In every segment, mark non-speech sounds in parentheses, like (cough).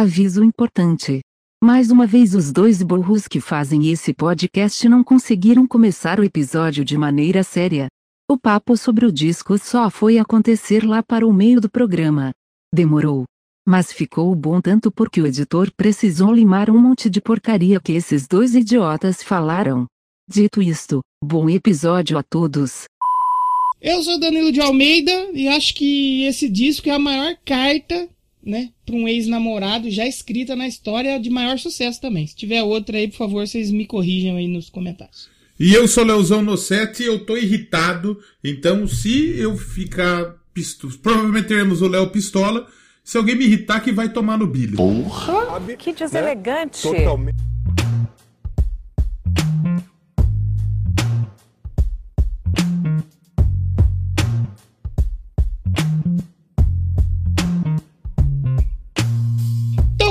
Aviso importante. Mais uma vez, os dois burros que fazem esse podcast não conseguiram começar o episódio de maneira séria. O papo sobre o disco só foi acontecer lá para o meio do programa. Demorou. Mas ficou bom tanto porque o editor precisou limar um monte de porcaria que esses dois idiotas falaram. Dito isto, bom episódio a todos. Eu sou Danilo de Almeida e acho que esse disco é a maior carta né, para um ex-namorado já escrita na história de maior sucesso também. Se tiver outra aí, por favor, vocês me corrijam aí nos comentários. E eu sou Leozão no set e eu tô irritado, então se eu ficar pistola, provavelmente teremos o Léo Pistola, se alguém me irritar que vai tomar no bilho. Porra! Que deselegante! Né? Totalmente.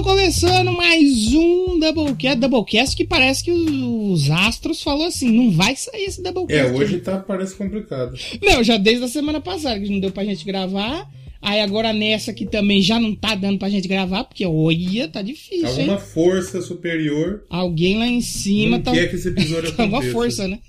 Começando mais um Doublecast. Doublecast que parece que os astros falou assim: não vai sair esse Doublecast. É, hoje tá, parece complicado. Não, já desde a semana passada que não deu pra gente gravar. Aí agora nessa que também já não tá dando pra gente gravar, porque olha, tá difícil. Alguma hein? força superior. Alguém lá em cima não tá. Quer que esse episódio (laughs) Alguma força, né?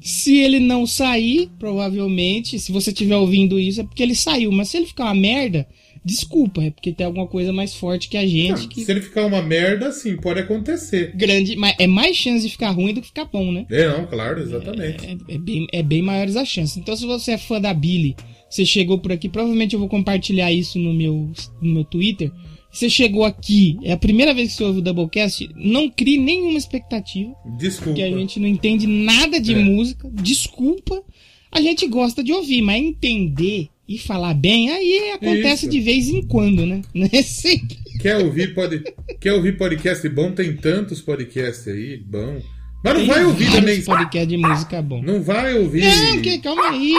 se ele não sair, provavelmente, se você estiver ouvindo isso, é porque ele saiu. Mas se ele ficar uma merda, desculpa, é porque tem alguma coisa mais forte que a gente. Não, que... Se ele ficar uma merda, sim, pode acontecer. Grande, mas é mais chance de ficar ruim do que ficar bom, né? É, não, claro, exatamente. É, é, bem, é bem maiores as chances. Então, se você é fã da Billy, você chegou por aqui, provavelmente eu vou compartilhar isso no meu, no meu Twitter. Você chegou aqui, é a primeira vez que você ouve o Doublecast, não crie nenhuma expectativa. Desculpa. Porque a gente não entende nada de é. música. Desculpa. A gente gosta de ouvir, mas entender e falar bem, aí acontece Isso. de vez em quando, né? (laughs) Não é sempre. Quer ouvir, pode, quer ouvir podcast bom? Tem tantos podcasts aí, bom. Mas não Tem vai ouvir também. podcast de música bom. Não vai ouvir. Não, que, calma aí.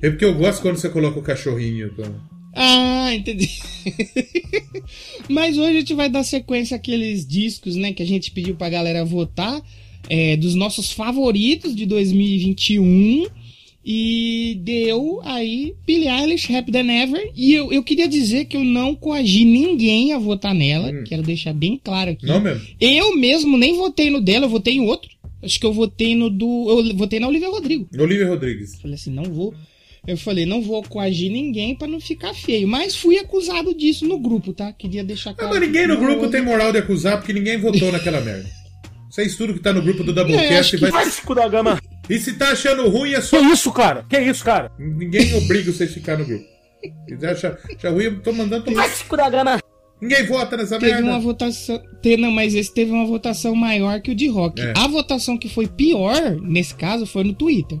É porque eu gosto quando você coloca o cachorrinho. Então. Ah, entendi. (laughs) Mas hoje a gente vai dar sequência àqueles discos, né, que a gente pediu pra galera votar, é, dos nossos favoritos de 2021 e deu aí Billie Eilish, Happy Than Ever. E eu, eu queria dizer que eu não coagi ninguém a votar nela. Hum. Quero deixar bem claro aqui. Não mesmo? Eu mesmo nem votei no dela, eu votei em outro. Acho que eu votei no do. Eu votei na Olivia Rodrigo. Olivia Rodrigues. Falei assim, não vou. Eu falei, não vou coagir ninguém para não ficar feio. Mas fui acusado disso no grupo, tá? Queria deixar claro. Não, mas ninguém no grupo tem moral de acusar porque ninguém votou naquela merda. Vocês tudo que tá no grupo do Doublecast vai. Vai se da gama! E se tá achando ruim é só. Que isso, cara? Que isso, cara? Ninguém obriga vocês a ficar no grupo. Se acha, acha ruim, eu tô mandando. Vai se da gama! Ninguém vota nessa teve merda. uma votação. Não, mas esse teve uma votação maior que o de rock. É. A votação que foi pior, nesse caso, foi no Twitter.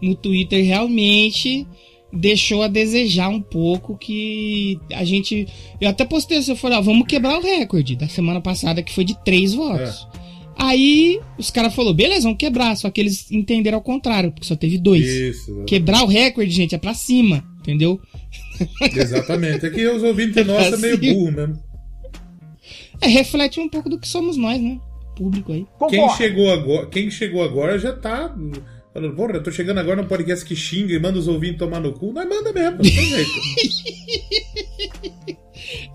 No Twitter, realmente deixou a desejar um pouco que a gente. Eu até postei assim, eu falei, ó, vamos quebrar o recorde da semana passada, que foi de três votos. É. Aí os caras falaram, beleza, vamos quebrar. Só que eles entenderam ao contrário, porque só teve dois. Isso, quebrar o recorde, gente, é pra cima, entendeu? Exatamente. É que os ouvintes (laughs) é nossos é meio burro mesmo. É, reflete um pouco do que somos nós, né? Público aí. Quem chegou agora, quem chegou agora já tá falando, porra, eu tô chegando agora no podcast que xinga e manda os ouvintes tomar no cu. Nós manda mesmo, não tem jeito. (laughs)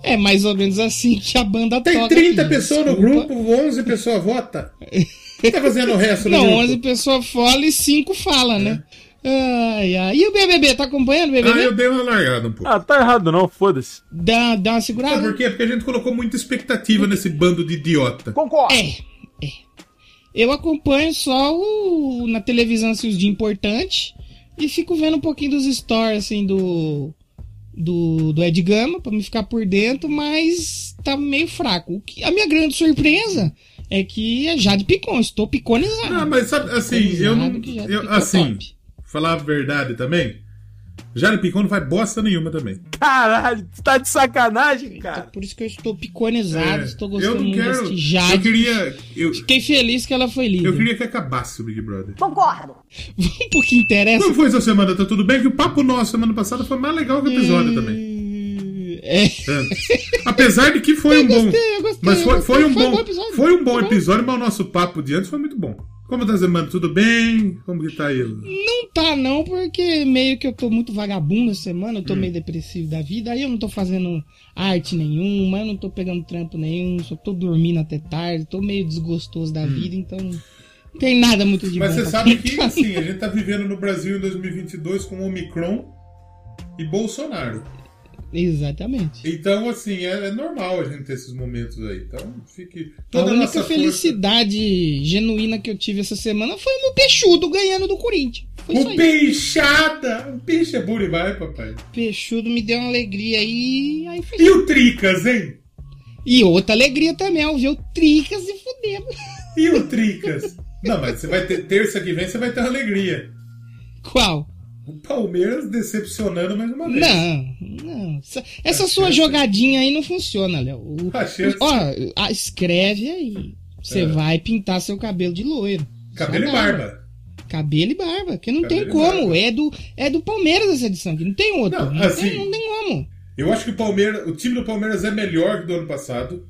É mais ou menos assim que a banda Tem toca. Tem 30 aqui, pessoas desculpa. no grupo, 11 pessoas votam. O (laughs) que tá fazendo o resto Não, grupo? 11 pessoas falam e 5 falam, é. né? Ai, ai. E o BBB, tá acompanhando o BBB? Ah, eu dei uma largada um pouco. Ah, tá errado não, foda-se. Dá, dá uma segurada. Sabe por quê? Porque a gente colocou muita expectativa nesse bando de idiota. Concordo. É, é. Eu acompanho só o, na televisão assim, os de importante e fico vendo um pouquinho dos stories, assim, do do, do Ed Gama para me ficar por dentro, mas tá meio fraco. A minha grande surpresa é que é Jade Picon, estou piconizado. Não, mas sabe, assim, eu não. Eu, assim, top. falar a verdade também. Jade Picon não faz bosta nenhuma também. Caralho, tu tá de sacanagem, então, cara. Então, por isso que eu estou piconizado, é, estou gostando eu não quero, desse Jade. Eu queria. Eu, Fiquei feliz que ela foi líder. Eu queria que acabasse o Big Brother. Concordo. Vamos pro que interessa. Como foi essa semana? Tá tudo bem? Que o papo nosso semana passada foi mais legal que o episódio também. É. Apesar de que foi eu um gostei, bom. Eu gostei, mas foi, foi, foi um foi bom. um episódio. Foi um bom episódio, mas o nosso papo de antes foi muito bom. Como tá semana? Tudo bem? Como que tá aí? Não tá não, porque meio que eu tô muito vagabundo essa semana, eu tô hum. meio depressivo da vida, aí eu não tô fazendo arte nenhuma, eu não tô pegando trampo nenhum, só tô dormindo até tarde, tô meio desgostoso da hum. vida, então não tem nada muito de Mas você sabe que, assim, a gente tá vivendo no Brasil em 2022 com Omicron e Bolsonaro. Exatamente. Então, assim, é, é, normal a gente ter esses momentos aí. Então, fique. Toda a única felicidade força... genuína que eu tive essa semana foi no Peixudo ganhando do Corinthians. Foi o Peixada! O Peixe é bom vai, papai. Peixudo me deu uma alegria aí. aí foi... E o Tricas, hein? E outra alegria também, ao ver o Tricas e fudendo. E o Tricas? Não, mas você vai ter. Terça que vem você vai ter uma alegria. Qual? O Palmeiras decepcionando mais uma vez. Não, não. Essa, sua jogadinha aí não funciona, Léo. Ó, escreve aí. Você é. vai pintar seu cabelo de loiro. Cabelo e barba. Cabelo e barba, que não cabelo tem como. É do, é do Palmeiras essa edição, que não tem outro. Não, não, assim, tem, não tem como. Eu acho que o Palmeiras, o time do Palmeiras é melhor que do ano passado.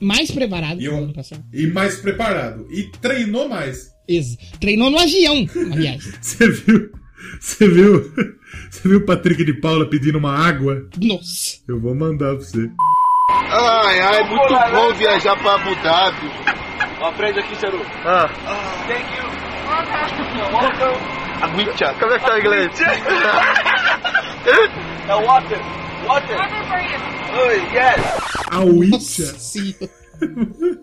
Mais preparado que do ano passado. E mais preparado. E treinou mais. Isso. Treinou no avião, (laughs) aliás. Você viu? Você viu? Você viu o Patrick de Paula pedindo uma água? Nossa. Eu vou mandar pra você. Ai, ai, é muito bom viajar pra Abu Dhabi. Aprende aqui, Ceru. Ah. Thank you. Aguicha. Como é que tá o inglês? é water. Water. Water for you. Oi, yes. Aguicha.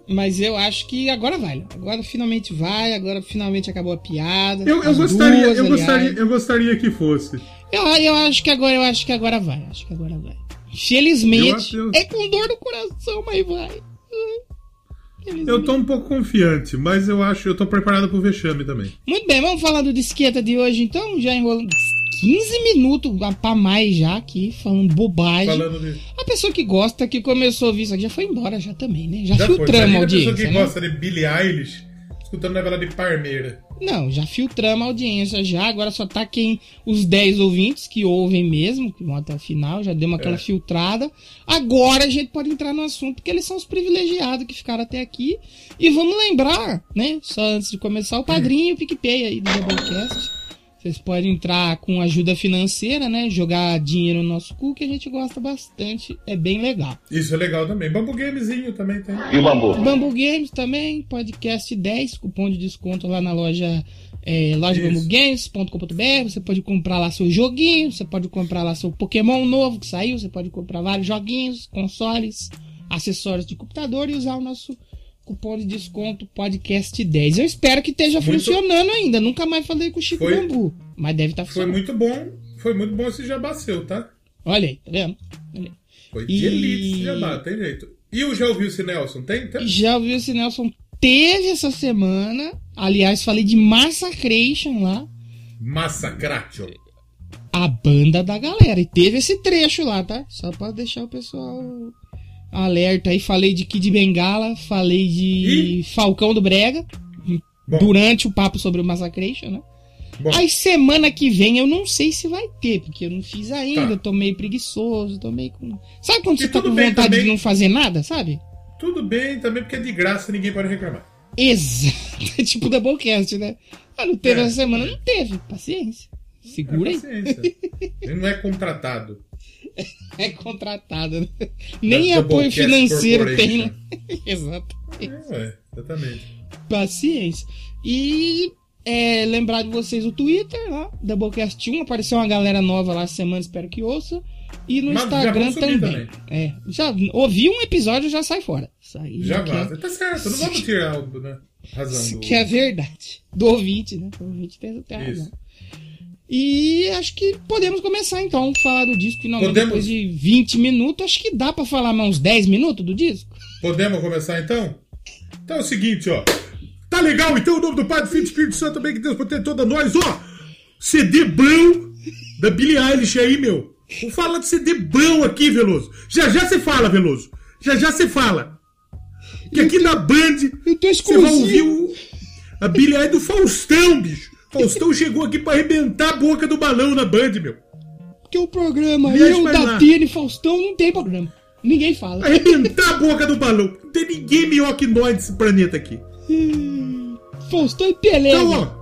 Mas eu acho que agora vai. Agora finalmente vai, agora finalmente acabou a piada. Eu, eu gostaria, duas, eu, gostaria eu gostaria que fosse. Eu, eu acho que agora, eu acho que agora vai. Acho que agora vai. Felizmente. Eu, é com dor no coração, mas vai. Eu tô um pouco confiante, mas eu acho, eu tô preparado pro vexame também. Muito bem, vamos falar do disqueta de hoje então, já enrolando 15 minutos pra mais já aqui, falando bobagem. Falando de... A pessoa que gosta, que começou a ouvir isso aqui, já foi embora já também, né? Já, já filtramos a audiência. A pessoa que né? gosta de Billie Eilish, escutando novela de Parmeira. Não, já filtramos a audiência já, agora só tá quem, os 10 ouvintes que ouvem mesmo, que vão até o final, já deu uma aquela é. filtrada. Agora a gente pode entrar no assunto, porque eles são os privilegiados que ficaram até aqui. E vamos lembrar, né, só antes de começar, o padrinho o PicPay aí do Doublecast vocês podem entrar com ajuda financeira, né? Jogar dinheiro no nosso cu, que a gente gosta bastante. É bem legal. Isso é legal também. Bambu Gamezinho também tem. E o Bambu? Bambu Games também. Podcast 10, cupom de desconto lá na loja é, lojabambugames.com.br. Você pode comprar lá seu joguinho. Você pode comprar lá seu Pokémon novo que saiu. Você pode comprar vários joguinhos, consoles, acessórios de computador e usar o nosso cupom de desconto podcast 10. Eu espero que esteja muito... funcionando ainda. Nunca mais falei com o Chico foi... Bambu. Mas deve estar tá funcionando. Foi muito bom. Foi muito bom esse jabá seu, tá? Olha aí, tá vendo? Aí. Foi de e... elite esse jabá, tem jeito. E o Já Ouviu esse Nelson? Tem? tem? Já Ouviu esse Nelson? Teve essa semana. Aliás, falei de Massacration lá. Massacration. A banda da galera. E teve esse trecho lá, tá? Só pra deixar o pessoal alerta aí. Falei de Kid Bengala, falei de e? Falcão do Brega. Bom. Durante o papo sobre o Massacration, né? Bom. Aí semana que vem eu não sei se vai ter, porque eu não fiz ainda, tá. eu tô meio preguiçoso, tô meio com. Sabe quando e você tá com vontade também... de não fazer nada, sabe? Tudo bem também, porque é de graça ninguém pode reclamar. Exato. É (laughs) tipo Doublecast, né? Ah, não teve é. essa semana, não teve. Paciência. Segura é, paciência. aí. Ele não é contratado. (laughs) é contratada. Né? Nem apoio financeiro tem. (laughs) Exato. É, exatamente. Paciência. E é, lembrar de vocês o Twitter, lá, Doublecast 1, apareceu uma galera nova lá semana, espero que ouça. E no Mas Instagram também. também. É, já ouvi um episódio já sai fora. Sai, já vaza. É... Tá certo, não vamos tirar a né, razão. Do... Que é verdade. Do ouvinte, né? O ouvinte tem, tem razão. E acho que podemos começar então falar do disco finalmente podemos... depois de 20 minutos. Acho que dá para falar mais uns 10 minutos do disco. Podemos começar então? Então é o seguinte, ó. Tá legal então o nome do Pai, do Filho e do Espírito Santo também, que Deus proteja toda nós, ó. CD bom da Billie Eilish aí, meu. Vamos falar de CD bom aqui, Veloso. Já já você fala, Veloso. Já já você fala. Que aqui na Band você vai ouvir o, a Billie Eilish do Faustão, bicho. Faustão chegou aqui pra arrebentar a boca do balão na Band, meu. Porque o programa Eu, Datena e Faustão não tem programa. Ninguém fala. Arrebentar a boca do balão. Não tem ninguém melhor que nós desse planeta aqui. Faustão e Pelé. Então, ó.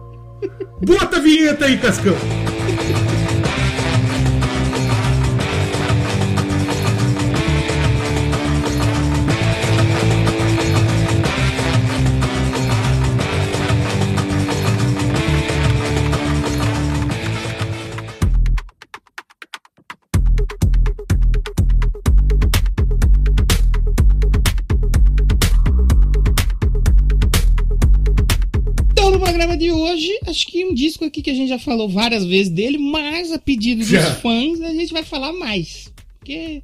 Bota a vinheta aí, Cascão. Disco aqui que a gente já falou várias vezes dele, mas a pedido dos Já. (laughs) fãs, a gente vai falar mais. Porque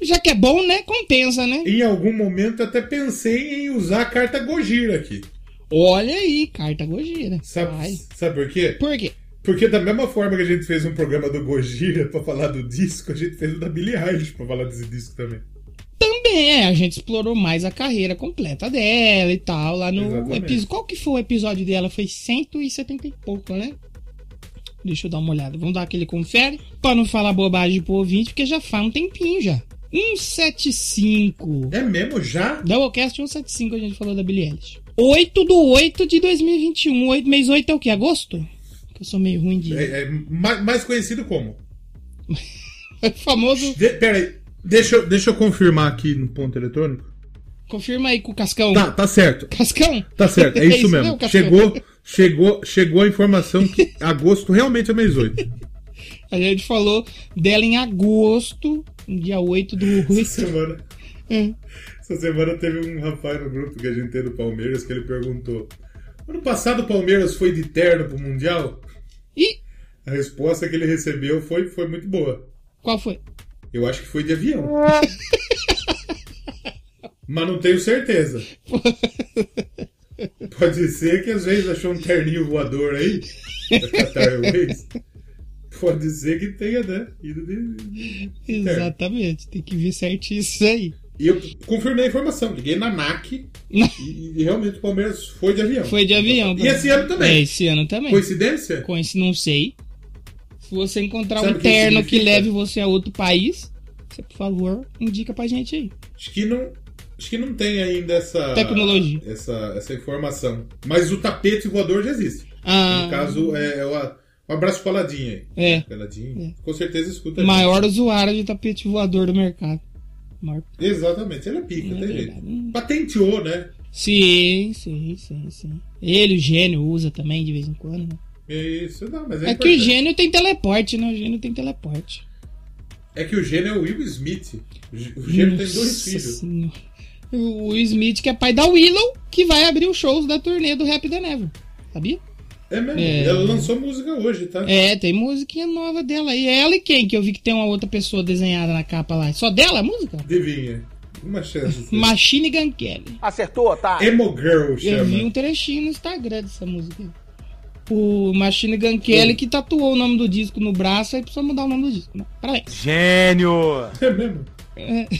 já que é bom, né? Compensa, né? Em algum momento até pensei em usar a carta Gojira aqui. Olha aí, carta Gojira. Sabe, sabe por quê? Por quê? Porque da mesma forma que a gente fez um programa do Gojira pra falar do disco, a gente fez o da Billie Eilish pra falar desse disco também. Também é, a gente explorou mais a carreira completa dela e tal, lá no Exatamente. episódio. Qual que foi o episódio dela? Foi 170 e pouco, né? Deixa eu dar uma olhada. Vamos dar aquele confere. Pra não falar bobagem pro ouvinte, porque já faz um tempinho já. 175. É mesmo? Já? Doublecast 175 a gente falou da Billie Eilish. 8 do 8 de 2021. 8, mês 8 é o quê? Agosto? Que eu sou meio ruim de. É, é ma- mais conhecido como? (laughs) famoso. De, pera aí, deixa, eu- deixa eu confirmar aqui no ponto eletrônico. Confirma aí com o Cascão. Tá, tá certo. Cascão? Tá certo, é (laughs) isso mesmo. Cascão? Chegou, chegou, chegou a informação que (laughs) agosto realmente é mês 8. A gente falou dela em agosto, dia 8 do 8. Essa semana, É. essa semana teve um rapaz no grupo que a gente tem do Palmeiras que ele perguntou: Ano passado o Palmeiras foi de terno pro Mundial? E A resposta que ele recebeu foi, foi muito boa. qual foi? Eu acho que foi de avião. (laughs) Mas não tenho certeza. (laughs) Pode ser que às vezes achou um terninho voador aí, da Qatar Airways. Pode ser que tenha, né? Ido de, de- de. Exatamente, tem que ver certinho isso aí. E eu confirmei a informação, liguei na NAC e, e realmente o Palmeiras foi de avião. Foi de avião. E esse ano É, também. esse ano também. Coincidência? Esse, não sei. Se você encontrar Sabe um que terno que significa? leve você a outro país, você, por favor, indica pra gente aí. Acho que não. Acho que não tem ainda essa. Tecnologia. Essa, essa informação. Mas o tapete voador já existe. Ah, No caso, é, é o, o abraço pra Ladinha aí. É. Pra Ladinha. Com certeza escuta. maior usuário de tapete voador do mercado. Maior. Exatamente, ele é pica, É tem jeito. Patenteou, né? Sim, sim, sim, sim. Ele, o gênio, usa também de vez em quando. né? Isso, não, mas é, É que o gênio tem teleporte, né? O gênio tem teleporte. É que o gênio é o Will Smith. O gê- o gênio tem dois Nossa filhos. Senhora. O Will Smith, que é pai da Willow, que vai abrir os shows da turnê do Rap da Never. Sabia? É mesmo. É. Ela lançou música hoje, tá? É, tem musiquinha nova dela aí. É ela e quem? Que eu vi que tem uma outra pessoa desenhada na capa lá. Só dela a música? Adivinha. Uma chance. Machine Gun Kelly. Acertou, tá? Emo Girl Eu chama. vi um trechinho no Instagram dessa música. O Machine Gun Kelly que tatuou o nome do disco no braço, aí precisa mudar o nome do disco. Né? Parabéns. Gênio! É mesmo? (laughs)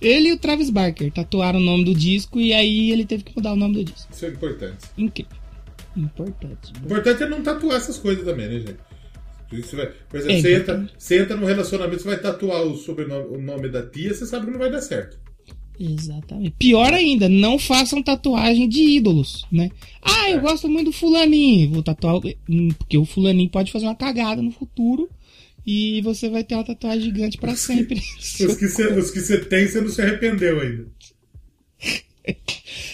Ele e o Travis Barker tatuaram o nome do disco e aí ele teve que mudar o nome do disco. Isso é importante. Incrível. Importante. O importante é não tatuar essas coisas também, né, gente? Isso vai- por exemplo, É, você, entra, você entra num relacionamento, você vai tatuar o sobrenome, o nome da tia, você sabe que não vai dar certo. Exatamente. Pior ainda, não façam tatuagem de ídolos, né? Ah, eu gosto muito do fulaninho. Vou tatuar. Hum, Porque o fulaninho pode fazer uma cagada no futuro e você vai ter uma tatuagem gigante pra sempre. (laughs) Os que você, os que você tem, você não se arrependeu ainda. (laughs)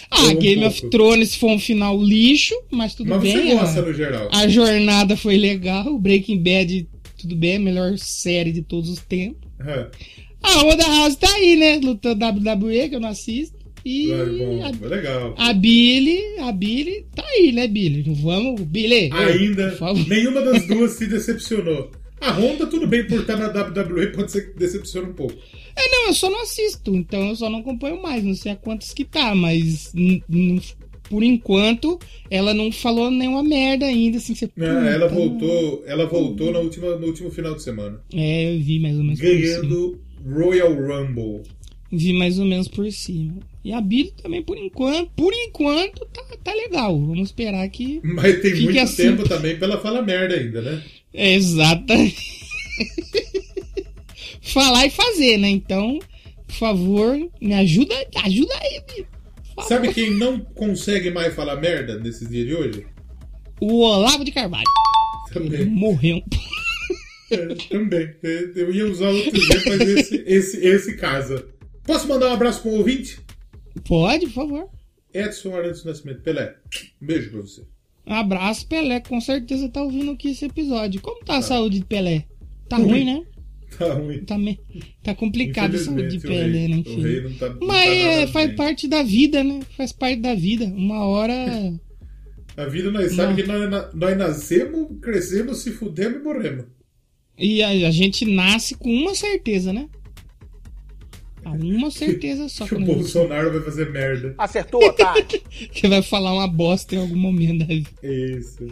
ah, Um Game of pouco. Thrones foi um final lixo, mas tudo Mas bem. você gosta a, no geral. a jornada foi legal. Breaking Bad, tudo bem, a melhor série de todos os tempos. Aham. A Onda House tá aí, né? Lutando WWE, que eu não assisto. E Vai, bom, a foi legal. A Billy, a Billy tá aí, né, Billy? Não vamos, Billy. Ainda, nenhuma das (laughs) duas se decepcionou. A Honda, tudo bem, por estar na WWE, pode ser que decepcione um pouco. É, não, eu só não assisto, então eu só não acompanho mais, não sei a quantos que tá, mas por enquanto ela não falou nenhuma merda ainda, assim, você. É, ela voltou, ela voltou na última, no último final de semana. É, eu vi mais ou menos. Ganhando Royal Rumble. Vi mais ou menos por cima. E a Billy também, por enquanto, por enquanto, tá, tá legal. Vamos esperar que. Mas tem muito assim. tempo também pra ela falar merda ainda, né? É, exatamente. Falar e fazer, né? Então, por favor, me ajuda, ajuda aí, Billy. Sabe quem não consegue mais falar merda nesses dias de hoje? O Olavo de Carvalho. Também. Morreu. É, também. É, Eu ia usar outro dia, mas esse, esse, esse casa. Posso mandar um abraço para o ouvinte? Pode, por favor. Edson Arantes Nascimento. Pelé. Um beijo pra você. Um abraço, Pelé. Com certeza tá ouvindo aqui esse episódio. Como tá a saúde de Pelé? Tá ruim, né? Tá ruim. Tá, me... tá complicado a saúde de Pelé, rei- né? Enfim. tá- Mas tá é, faz bem. parte da vida, né? Faz parte da vida. Uma hora. (laughs) A vida nós sabe Não. que nós, nós nascemos, crescemos, se fudemos e morremos. E a, a gente nasce com uma certeza, né? Há uma certeza só (laughs) Que que o Bolsonaro vai fazer merda. Acertou, otário. (laughs) que vai falar uma bosta em algum momento da vida. Isso.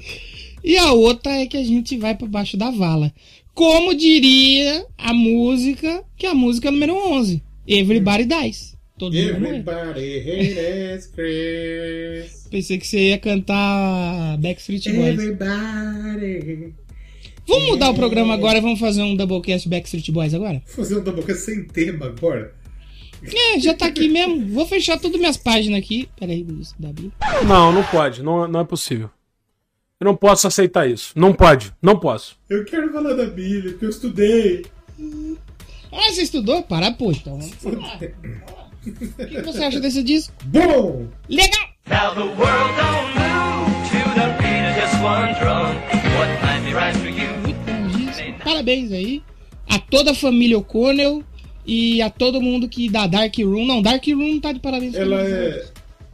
E a outra é que a gente vai pra baixo da vala. Como diria a música, que é a música número 11. Everybody Dies. Todo. Everybody hates Chris. Pensei que você ia cantar Backstreet Boys. Everybody. Vamos mudar o programa agora, vamos fazer um Doublecast Backstreet Boys agora? Vou fazer um Doublecast sem tema agora. É, já tá aqui mesmo. Vou fechar todas minhas páginas aqui. Peraí, Luiz, Davi. Não, não pode. Não, não é possível. Eu não posso aceitar isso. Não pode. Não posso. Eu quero falar da Bíblia, porque eu estudei. Ah, você estudou? Para, pô, então. O que você acha desse disco? Bom! Legal! Now the world don't move to the beat of just one drum. What might be right Parabéns aí a toda a família O'Connell e a todo mundo que dá Dark Room. Não, Dark Room não tá de parabéns. Ela é.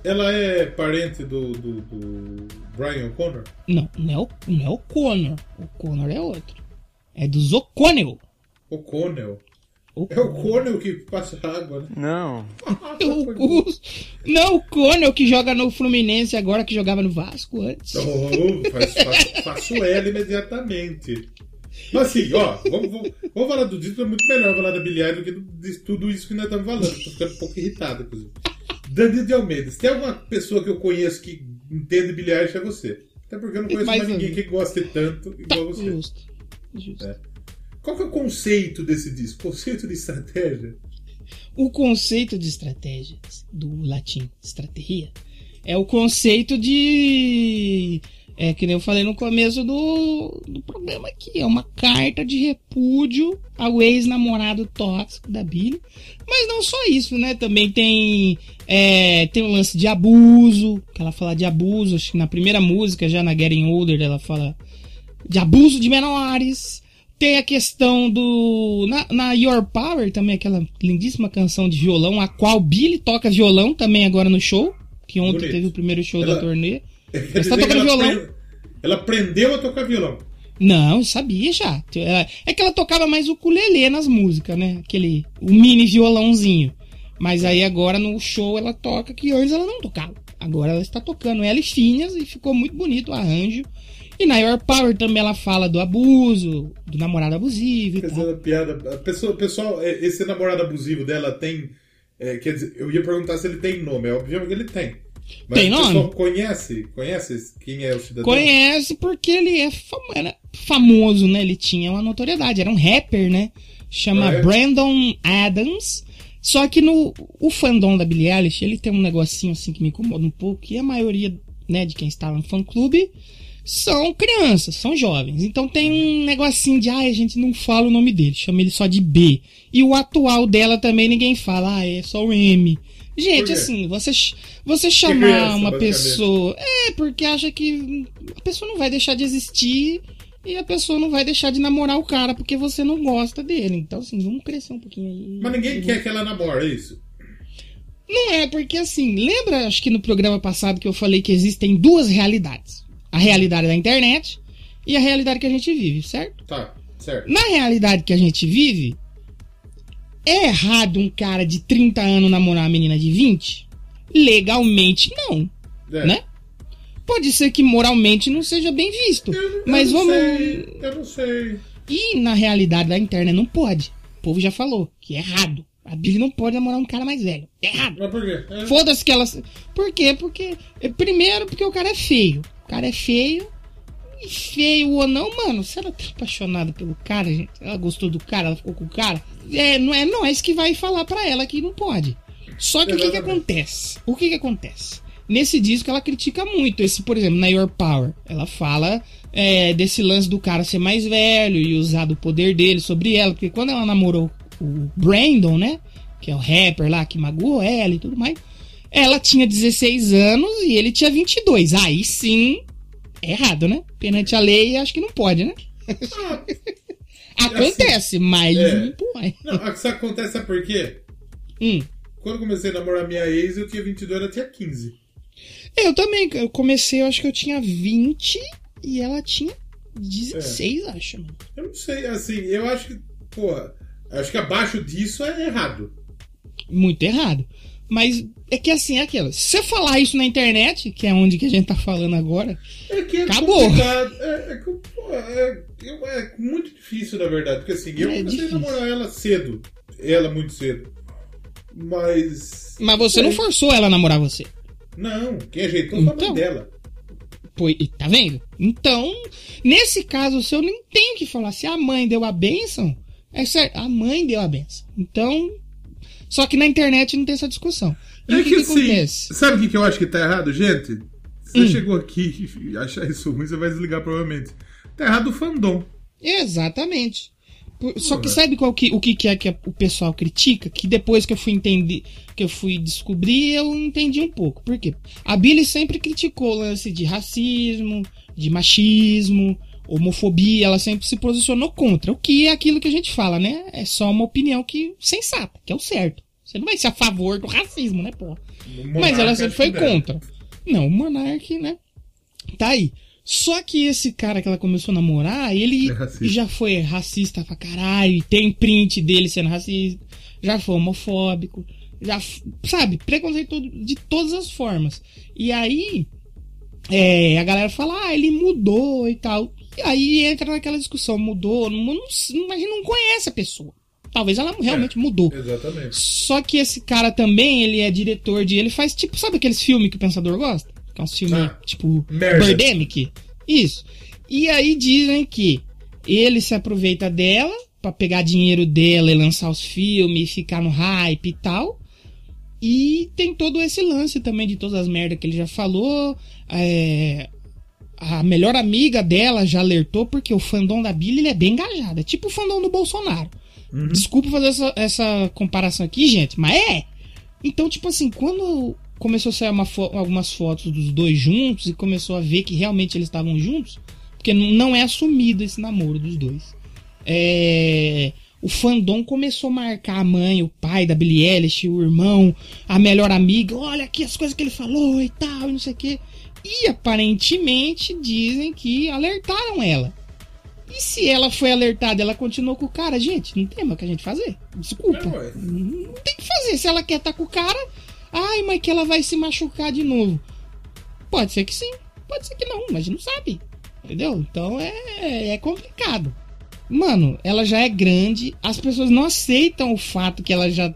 Ela é parente do, do, do Brian O'Connor? Não, não é, o, não é o Connor. O Connor é outro. É dos O'Connell. O'Connell. O- É o Connell que passa água, né? Não. o- o- não, o Connell que joga no Fluminense agora, que jogava no Vasco antes. Oh, faz, faço, faço ela imediatamente. Mas assim, ó, vamos, vamos, vamos falar do disco, é muito melhor falar da Billie Eilish do que de tudo isso que nós estamos falando. Tô ficando um pouco irritado, inclusive. Danilo de Almeida, se tem alguma pessoa que eu conheço que entende Billie Eilish é você. Até porque eu não conheço Mais mais, ninguém que goste tanto Tá, igual você. justo. Justo. É. Qual que é o conceito desse disco? Conceito de estratégia? O conceito de estratégia, do latim estratégia, é o conceito de. É que nem eu falei no começo do, do programa aqui. É uma carta de repúdio ao ex-namorado tóxico da Billy. Mas não só isso, né? Também tem. É, tem o lance de abuso. Que ela fala de abuso. Acho que na primeira música, já na Getting Older, ela fala de abuso de menores. Tem a questão do. Na, na Your Power também, aquela lindíssima canção de violão, a qual Billy toca violão também agora no show. Que ontem Bonito. teve o primeiro show Ela- da turnê. Tá dizer que tocando ela violão. Ela aprendeu a tocar violão. Não, sabia já. Ela- É que ela tocava mais o ukulele nas músicas, né? Aquele. O mini violãozinho. Mas aí agora no show ela toca, que antes ela não tocava. Agora ela está tocando ela e Finhas e ficou muito bonito o arranjo. E na Your Power também ela fala do abuso, do namorado abusivo e a piada. Pessoa, pessoal, é, esse namorado abusivo dela tem. é, quer dizer, eu ia perguntar se ele tem nome. É óbvio que ele tem. Mas Tem nome? conhece? Conhece quem é o cidadão? Conhece porque ele é famoso, né? Ele tinha uma notoriedade, era um rapper, né? Chama Ah, é? Brandon Adams. Só que no o fandom da Billie Eilish, ele tem um negocinho assim que me incomoda um pouco, que a maioria, né, de quem está no fã clube são crianças, são jovens. Então tem um negocinho de, ai, a gente não fala o nome dele, chama ele só de B. E o atual dela também ninguém fala, ah, é só o M. Gente, assim, você, você chamar criança, uma pessoa. É, porque acha que a pessoa não vai deixar de existir e a pessoa não vai deixar de namorar o cara porque você não gosta dele. Então, assim, vamos crescer um pouquinho aí. Mas ninguém quer que ela namore, é isso? Não é, porque assim, lembra, acho que no programa passado que eu falei que existem duas realidades: a realidade da internet e a realidade que a gente vive, certo? Tá, certo. Na realidade que a gente vive, é errado um cara de 30 anos namorar uma menina de 20? Legalmente, não, É. né? Pode ser que moralmente não seja bem visto, Eu, eu mas não vamos. sei, eu não sei. E na realidade da internet não pode. O povo já falou que é errado. A Billy não pode namorar um cara mais velho. É errado. Mas por quê? É. Foda-se que elas. Por quê? Porque. é, Primeiro, porque o cara é feio. O cara é feio. Feio ou não, mano, se ela tá apaixonada pelo cara, gente, ela gostou do cara, ela ficou com o cara, é, não é nós que vai falar pra ela que não pode. Só que o que, que acontece? O que, que acontece? Nesse disco ela critica muito esse, por exemplo, na Your Power. Ela fala é, desse lance do cara ser mais velho e usar do poder dele sobre ela. Porque quando ela namorou o Brandon, né? Que é o rapper lá que magoou ela e tudo mais. Ela tinha 16 anos e ele tinha 22. Aí sim, é errado, né? Perante a lei, acho que não pode, né? (laughs) Acontece, mas é. não pode. Não, isso acontece sabe por quê? Hum. Quando eu comecei a namorar minha ex, eu tinha 22, ela tinha 15. Eu também, eu comecei, eu acho que eu tinha 20 e ela tinha 16, acho. mano. Eu não sei, assim, eu acho que, pô, acho que abaixo disso é errado. Muito errado. Mas é que assim, é aquela. Se você falar isso na internet, que é onde que a gente tá falando agora, É que é Acabou. É, é, é, é muito difícil, na verdade, porque assim, eu É comecei a namorar ela cedo. Ela muito cedo. Mas. mas você não sei. forçou ela a namorar você. Não, quem ajeitou foi a Então. mãe dela. Pô, e tá vendo? Então, nesse caso, se eu nem tenho que falar se a mãe deu a benção, é certo, a mãe deu a benção. Então, só que na internet não tem essa discussão. E É o que, que assim, acontece? sabe o que, que eu acho que tá errado, gente? Você Hum. chegou aqui e (laughs) achar isso ruim, você vai desligar provavelmente. Tá errado o fandom. Exatamente. Por- Só que sabe qual que, o que, que é que o pessoal critica? Que depois que eu fui entender, que eu fui descobrir, eu entendi um pouco. Por quê? A Billy sempre criticou o lance de racismo, de machismo, homofobia, ela sempre se posicionou contra. O que é aquilo que a gente fala, né? É só uma opinião que sensata, que é o certo. Você não vai ser a favor do racismo, né, pô? Mas ela sempre foi contra. Não, o Monark, né? Tá aí. Só que esse cara que ela começou a namorar, ele É já foi racista pra caralho, tem print dele sendo racista, já foi homofóbico, já, sabe, preconceito de todas as formas. E aí, é, a galera fala, ah, ele mudou e tal. E aí entra naquela discussão, mudou, não, não, não, a gente não conhece a pessoa. Talvez ela realmente mudou. Exatamente. Só que esse cara também, ele é diretor de. Ele faz tipo, sabe aqueles filmes que o pensador gosta? Que é uns filmes Ah, tipo. merda. Birdemic? Isso. E aí dizem que ele se aproveita dela pra pegar dinheiro dela e lançar os filmes, ficar no hype e tal. E tem todo esse lance também de todas as merdas que ele já falou. É, a melhor amiga dela já alertou, porque o fandom da Billy ele é bem engajado. É tipo o fandom do Bolsonaro. Desculpa fazer essa, essa comparação aqui, gente, mas é. Então, tipo assim, quando começou a sair uma fo- algumas fotos dos dois juntos e começou a ver que realmente eles estavam juntos, porque não é assumido esse namoro dos dois. É, o fandom começou a marcar a mãe, o pai da Billie Eilish, o irmão, a melhor amiga. Olha aqui as coisas que ele falou e tal, e não sei o quê. E aparentemente dizem que alertaram ela. E se ela foi alertada, ela continuou com o cara, gente, não tem mais o que a gente fazer. Desculpa. É, não tem que fazer. Se ela quer estar com o cara, ai, mas que ela vai se machucar de novo. Pode ser que sim, pode ser que não, mas não sabe. Entendeu? Então é, é complicado. Mano, ela já é grande, as pessoas não aceitam o fato que ela já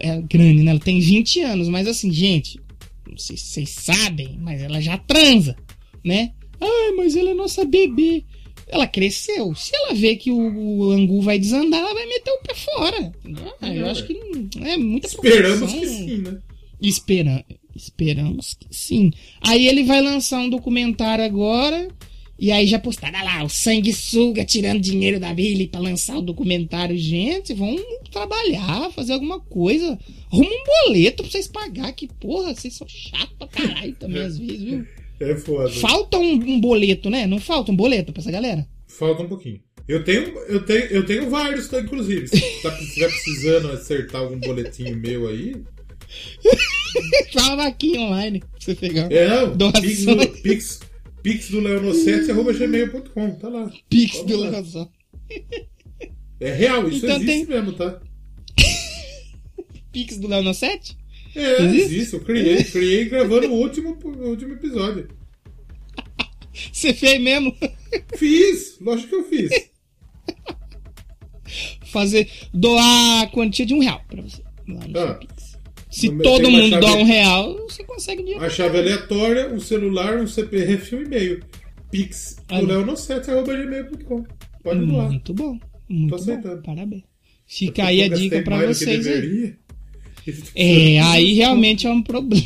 é grande, né? Ela tem 20 anos, mas assim, gente, não sei se vocês sabem, mas ela já transa, né? Ai, mas ela é nossa bebê. Ela cresceu. Se ela vê que o, o angu vai desandar, ela vai meter o pé fora. Ah, eu É, acho que não- é muita Esperamos que sim, né? Espera... Esperamos que sim. Aí ele vai lançar um documentário agora. E aí já postaram "Ah lá, o sanguessuga tirando dinheiro da Billy pra lançar o documentário. Gente, vamos trabalhar, fazer alguma coisa. Arruma um boleto pra vocês pagar. Que porra, vocês são chatos pra caralho também às vezes, viu? (laughs) É foda. Falta um, um boleto, né? Não falta um boleto pra essa galera? Falta um pouquinho. Eu tenho, eu tenho, eu tenho vários, tá, inclusive. Se tá, tiver precisando acertar algum boletinho meu aí. (laughs) Fala aqui online pra você pegar. É, não. Pix pix, pix do leono7 arroba gmail.com. Tá lá. Pix Pode do. Leozão. É real, isso Então existe tem- mesmo, tá? (laughs) Pix do Leono 7? É, Existe? existe. Eu criei, (laughs) criei gravando o último, o último episódio. (laughs) Você fez mesmo? Fiz, lógico que eu fiz. Fazer. Doar a quantia de um real pra você. Lá no Ah. Se No todo mundo chave- doar um real, você consegue dinheiro. A chave aleatória, um celular, um CPF e um e-mail. Pix Ah, do leono7 arroba gmail.com. Pode doar. Muito bom. Muito bom. aceitando. Parabéns. Fica aí a dica que vocês aí. É, aí realmente é um problema.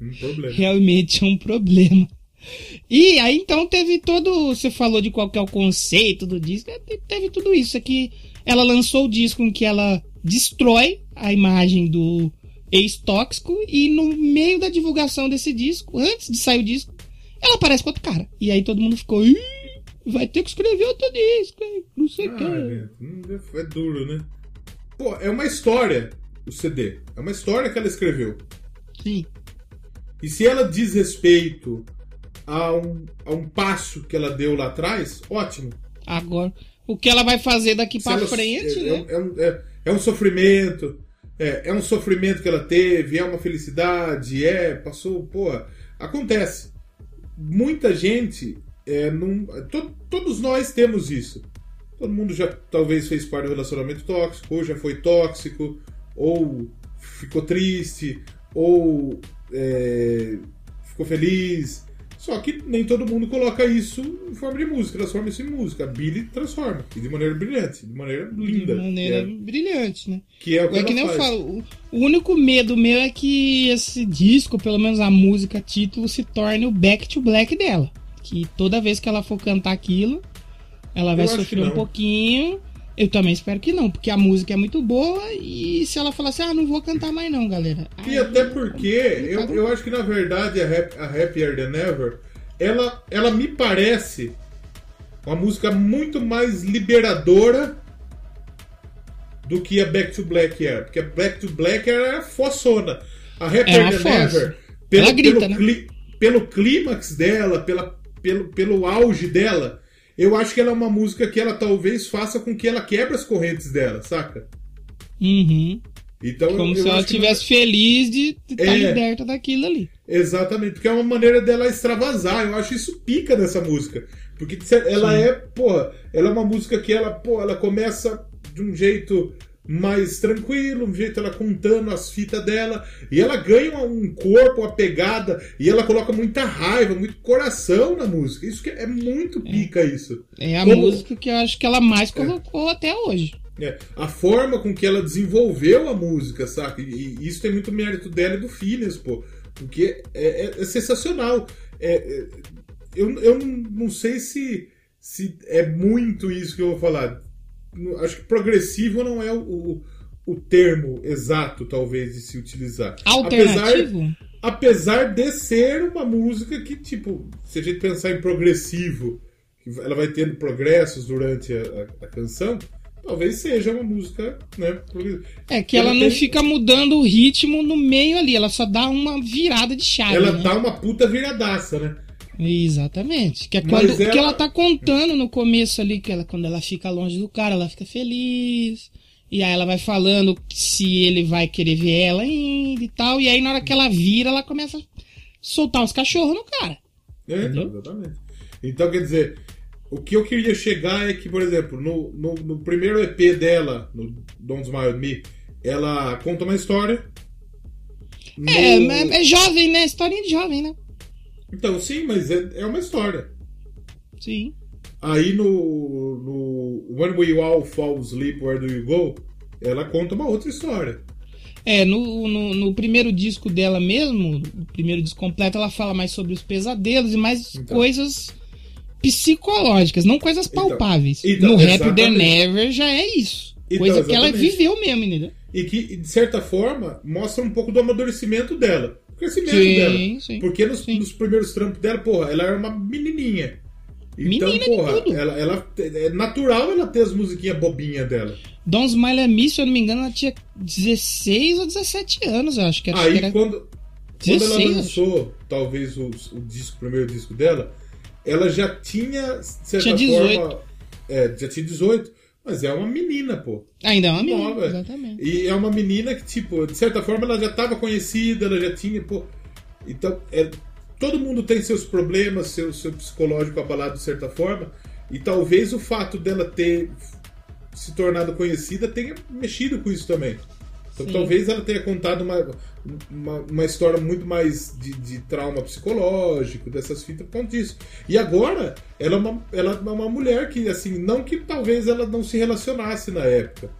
Um problema. Realmente é um problema. E aí então teve todo. Você falou de qual que é o conceito do disco. é, te- Teve tudo isso aqui. Ela lançou o disco em que ela destrói a imagem do ex-tóxico. E no meio da divulgação desse disco, antes de sair o disco, ela aparece com outro cara. E aí todo mundo ficou. "Ih, vai ter que escrever outro disco, hein? Não sei o Ah, que. Hum, é duro, né? Pô, é uma história o CD. É uma história que ela escreveu. Sim. E se ela diz respeito a um, a um passo que ela deu lá atrás, ótimo. Agora, o que ela vai fazer daqui ela- frente, é, né? é, um- é- é um sofrimento. É, é um sofrimento que ela teve, é uma felicidade, é, passou, pô, acontece. Muita gente, é, não, to- todos nós temos isso. Todo mundo já talvez fez parte do relacionamento tóxico, ou já foi tóxico, ou ficou triste, ou é, ficou feliz. Só que nem todo mundo coloca isso em forma de música, transforma isso em música. A Billy transforma, e de maneira brilhante, de maneira linda. De maneira é- brilhante, né? que é o que, É que nem eu faz. falo, o- único medo meu é que esse disco, pelo menos a música título, se torne o Back to Black dela. Que toda vez que ela for cantar aquilo, ela vai Eu sofrer um pouquinho. Eu também espero que não, porque a música é muito boa e se ela falar assim, ah, não vou cantar mais não, galera. E Aí- até porque eu, eu acho que na verdade a, Hap- a Happier Than Ever ela, ela me parece uma música muito mais liberadora do que a Back to Black era. Porque a Back to Black era fossona. A É Happier uma Than. Ever, pelo, grita, pelo, né? cli- pelo clímax dela, pela, pelo, pelo auge dela, eu acho que ela é uma música que ela talvez faça com que ela quebre as correntes dela, saca? Uhum. Então, Como eu se ela estivesse feliz de estar É. liberta daquilo ali. Exatamente, porque é uma maneira dela extravasar. Eu acho isso pica nessa música. Porque ela é, porra, ela é uma música que ela, pô, ela começa de um jeito mais tranquilo, um jeito ela contando as fitas dela, e ela ganha um corpo, uma pegada, e ela coloca muita raiva, muito coração na música. Isso que é muito pica isso. É a Como- música que eu acho que ela mais colocou até hoje. É, a forma com que ela desenvolveu a música, saca? E, e isso tem muito mérito dela e do Phineas, pô. Porque é, é- é sensacional. É, é, eu eu não, não sei se, se é muito isso que eu vou falar. Acho que progressivo não é o, o, o termo exato, talvez, de se utilizar. Alternativo? Apesar, apesar de ser uma música que, tipo, se a gente pensar em progressivo, que ela vai tendo progressos durante a, a- a canção, talvez seja uma música, né? É que ela, não tem- fica mudando o ritmo no meio ali, ela só dá uma virada de chave. Ela né? dá uma puta viradaça, né? Exatamente. Que é quando ela- que ela tá contando no começo ali, que ela, quando ela fica longe do cara, ela fica feliz. E aí ela vai falando se ele vai querer ver ela ainda e tal. E aí na hora que ela vira, ela começa a soltar os cachorros no cara. É, exatamente. Então, quer dizer, o que eu queria chegar é que, por exemplo, no, no, no primeiro EP dela, no Don't Smile at Me, ela conta uma história. No- É, é, é jovem, né? Historinha de jovem, né? Então, sim, mas é, é uma história. Sim. Aí no, no When We All Fall Asleep, Where Do You Go? Ela conta uma outra história. É, no, no, no primeiro disco dela mesmo, no primeiro disco completo, ela fala mais sobre os pesadelos e mais Então. coisas psicológicas, não coisas Então, palpáveis. então, no Rap The exatamente. Never já é isso. Então, coisa que ela exatamente. viveu mesmo, entendeu? E que, de certa forma, mostra um pouco do amadurecimento dela. Crescimento Sim, dela. sim, Porque nos, sim. nos primeiros trampos dela, porra, ela era uma menininha. Então, Menina porra, ela, ela é natural ela ter as musiquinhas bobinhas dela. Don't Smile at Me, se eu não me engano, ela tinha 16 ou 17 anos, eu acho que era. Aí, era... quando, quando ela 16, lançou, talvez, o, o disco, o primeiro disco dela, ela já tinha, de certa Tinha 18. forma... É, já tinha 18, mas é uma menina, pô. Ainda é uma menina, nova. exatamente. E é uma menina que, tipo, de certa forma ela já estava conhecida, ela já tinha, pô. Então, é, todo mundo tem seus problemas, seu, seu psicológico abalado de certa forma, e talvez o fato dela ter se tornado conhecida tenha mexido com isso também. Então, Sim. talvez ela tenha contado uma, uma, uma história muito mais de, de trauma psicológico, dessas fitas, por conta disso. E agora, ela é, uma, ela é uma mulher que, assim, não que talvez ela não se relacionasse na época,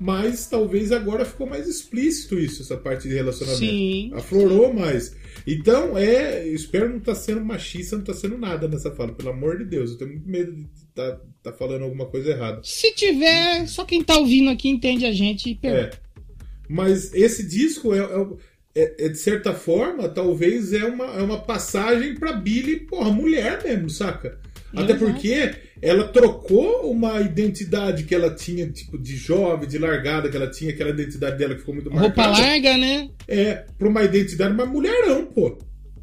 mas talvez agora ficou mais explícito isso, essa parte de relacionamento. Sim. Aflorou mais. Então, é. eu Espero não estar sendo machista, não estar sendo nada nessa fala, pelo amor de Deus. Eu tenho muito medo de estar tá, falando alguma coisa errada. Se tiver, só quem tá ouvindo aqui entende a gente e perdoa. É. Mas esse disco é, é- é- é, de certa forma, talvez é uma, é uma passagem pra Billy, porra, mulher mesmo, saca? Até Exato. porque ela trocou uma identidade que ela tinha, tipo, de jovem, de largada que ela tinha, aquela identidade dela que ficou muito Roupa marcada. larga, né? É, pra uma identidade, uma mulherão, pô.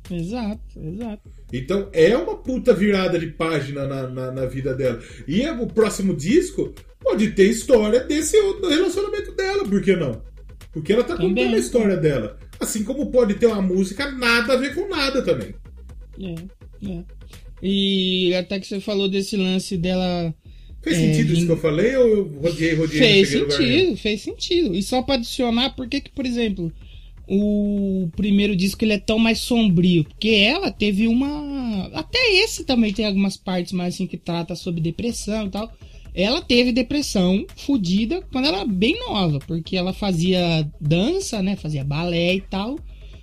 Exato, exato. Então é uma puta virada de página na, na, na vida dela. E é- o próximo disco pode ter história desse relacionamento dela, por que não? Porque ela tá Também. contando a história dela. Assim como pode ter uma música nada a ver com nada também. É, é. E até que você falou desse lance dela. Fez É, sentido isso vim- que eu falei ou eu rodeei, rodeei Fez em sentido, fez sentido. E só pra adicionar, por que que, por exemplo, o primeiro disco ele é tão mais sombrio? Porque ela teve uma... Até esse também tem algumas partes mais assim que trata sobre depressão e tal. Ela teve depressão fodida quando ela era bem nova, porque ela fazia dança, né? Fazia balé e tal.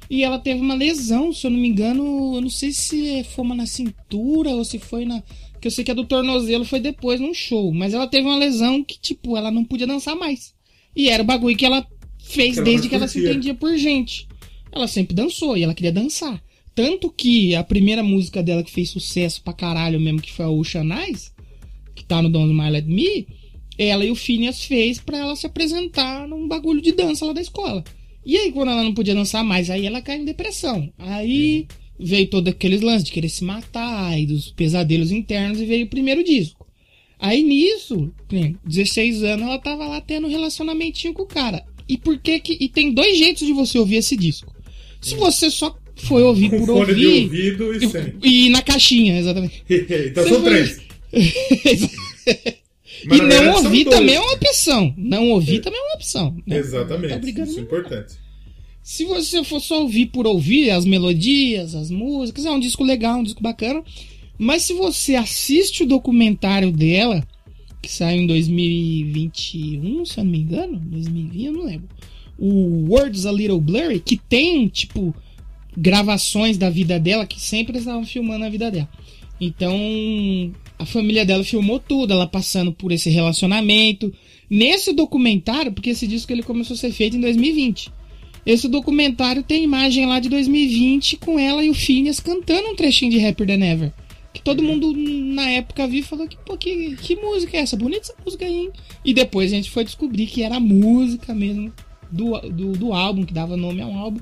E ela teve uma lesão, se eu não me engano, eu não sei se foi uma na cintura ou se foi na. Que eu sei que a do tornozelo foi depois num show. Mas ela teve uma lesão que, tipo, ela não podia dançar mais. E era o bagulho que ela fez ela desde que ela se entendia por gente. Ela sempre dançou e ela queria dançar. Tanto que a primeira música dela que fez sucesso pra caralho mesmo, que foi a Ocean Eyes, tá no Don't Smile Let Me, ela e o Phineas fez pra ela se apresentar num bagulho de dança lá da escola. E aí, quando ela não podia dançar mais, aí ela caiu em depressão. Aí veio todo aqueles lances de querer se matar e dos pesadelos internos e veio o primeiro disco. Aí nisso, né, 16 anos, ela tava lá tendo um relacionamentinho com o cara. E por que que. E tem dois jeitos de você ouvir esse disco. Se você só foi ouvir Com por fone de ouvir. ouvido e sem. E, e na caixinha, exatamente. (laughs) então Você são foi- três. E na não ouvir também é uma opção. Não ouvir também é uma opção. Exatamente. Tá isso é importante. Se você for só ouvir por ouvir as melodias, as músicas, é um disco legal, um disco bacana. Mas se você assiste o documentário dela, que saiu em 2021, se eu não me engano, 2020, eu não lembro. O Words a Little Blurry, que tem, tipo, gravações da vida dela, que sempre estavam filmando a vida dela. Então, a família dela filmou tudo, ela passando por esse relacionamento. Nesse documentário, porque esse disco ele começou a ser feito em 2020. Esse documentário tem imagem lá de 2020 com ela e o Phineas cantando um trechinho de Happier Than Ever. Que todo mundo na época viu e falou que, pô, que, que música é essa? Bonita essa música aí, hein? E depois a gente foi descobrir que era a música mesmo do, do, do álbum, que dava nome ao álbum.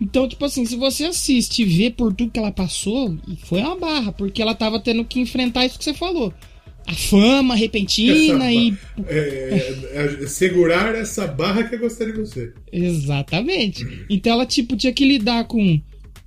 Então, tipo assim, se você assiste e vê por tudo que ela passou, e foi uma barra, porque ela tava tendo que enfrentar isso que você falou. A fama repentina e. ba- é, é, é, segurar essa barra que eu gostaria de você. Exatamente. Então ela, tipo, tinha que lidar com um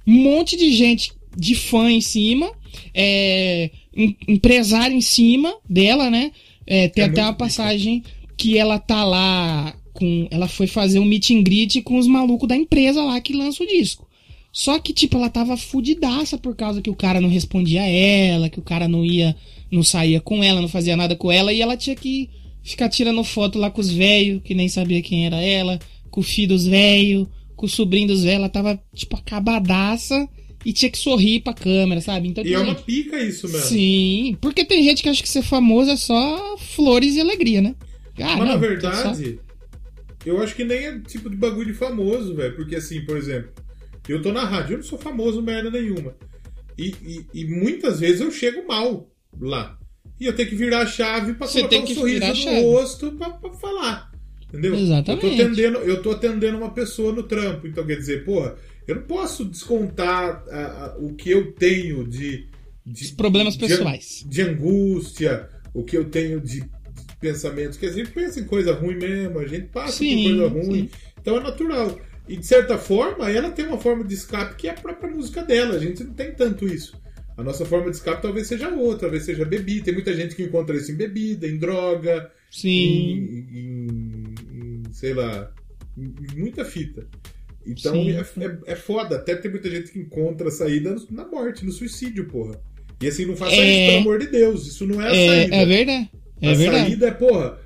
monte de gente de fã em cima, é, em- empresário em cima dela, né? É, tem É até uma passagem que ela tá lá com. Ela foi fazer um meet and greet com os malucos da empresa lá que lança o disco. Só que, tipo, ela tava fudidaça por causa que o cara não respondia a ela, que o cara não ia, não saía com ela, não fazia nada com ela, e ela tinha que ficar tirando foto lá com os velhos, que nem sabia quem era ela, com o filho dos velhos, com o sobrinho dos velhos, ela tava, tipo, acabadaça e tinha que sorrir pra câmera, sabe? Então, E é uma pica isso mesmo. Sim, porque tem gente que acha que ser famoso é só flores e alegria, né? Mas na verdade, eu acho que nem é tipo de bagulho de famoso, velho. Porque assim, por exemplo, eu tô na rádio, eu não sou famoso merda nenhuma. E, e- e muitas vezes eu chego mal lá. E eu tenho que virar a chave pra Você colocar um sorriso no rosto pra, pra falar. Entendeu? Exatamente. Eu tô, atendendo, eu tô atendendo uma pessoa no trampo. Então quer dizer, porra, eu não posso descontar a- a- o que eu tenho de. de Os problemas de- pessoais. de angústia, o que eu tenho de pensamentos, que a gente pensa em coisa ruim mesmo, a gente passa Sim, por coisa ruim, sim. então é natural. E de certa forma, ela tem uma forma de escape que é a própria música dela, a gente não tem tanto isso. A nossa forma de escape talvez seja outra, talvez seja bebida. Tem muita gente que encontra isso em bebida, em droga, Sim. em, em- em, sei lá, em, muita fita. Então é, é, é foda. Até tem muita gente que encontra a saída na morte, no suicídio, porra. E assim, não faça É. isso, pelo amor de Deus. Isso não é a É, saída. é verdade. É a verdade. saída é, porra,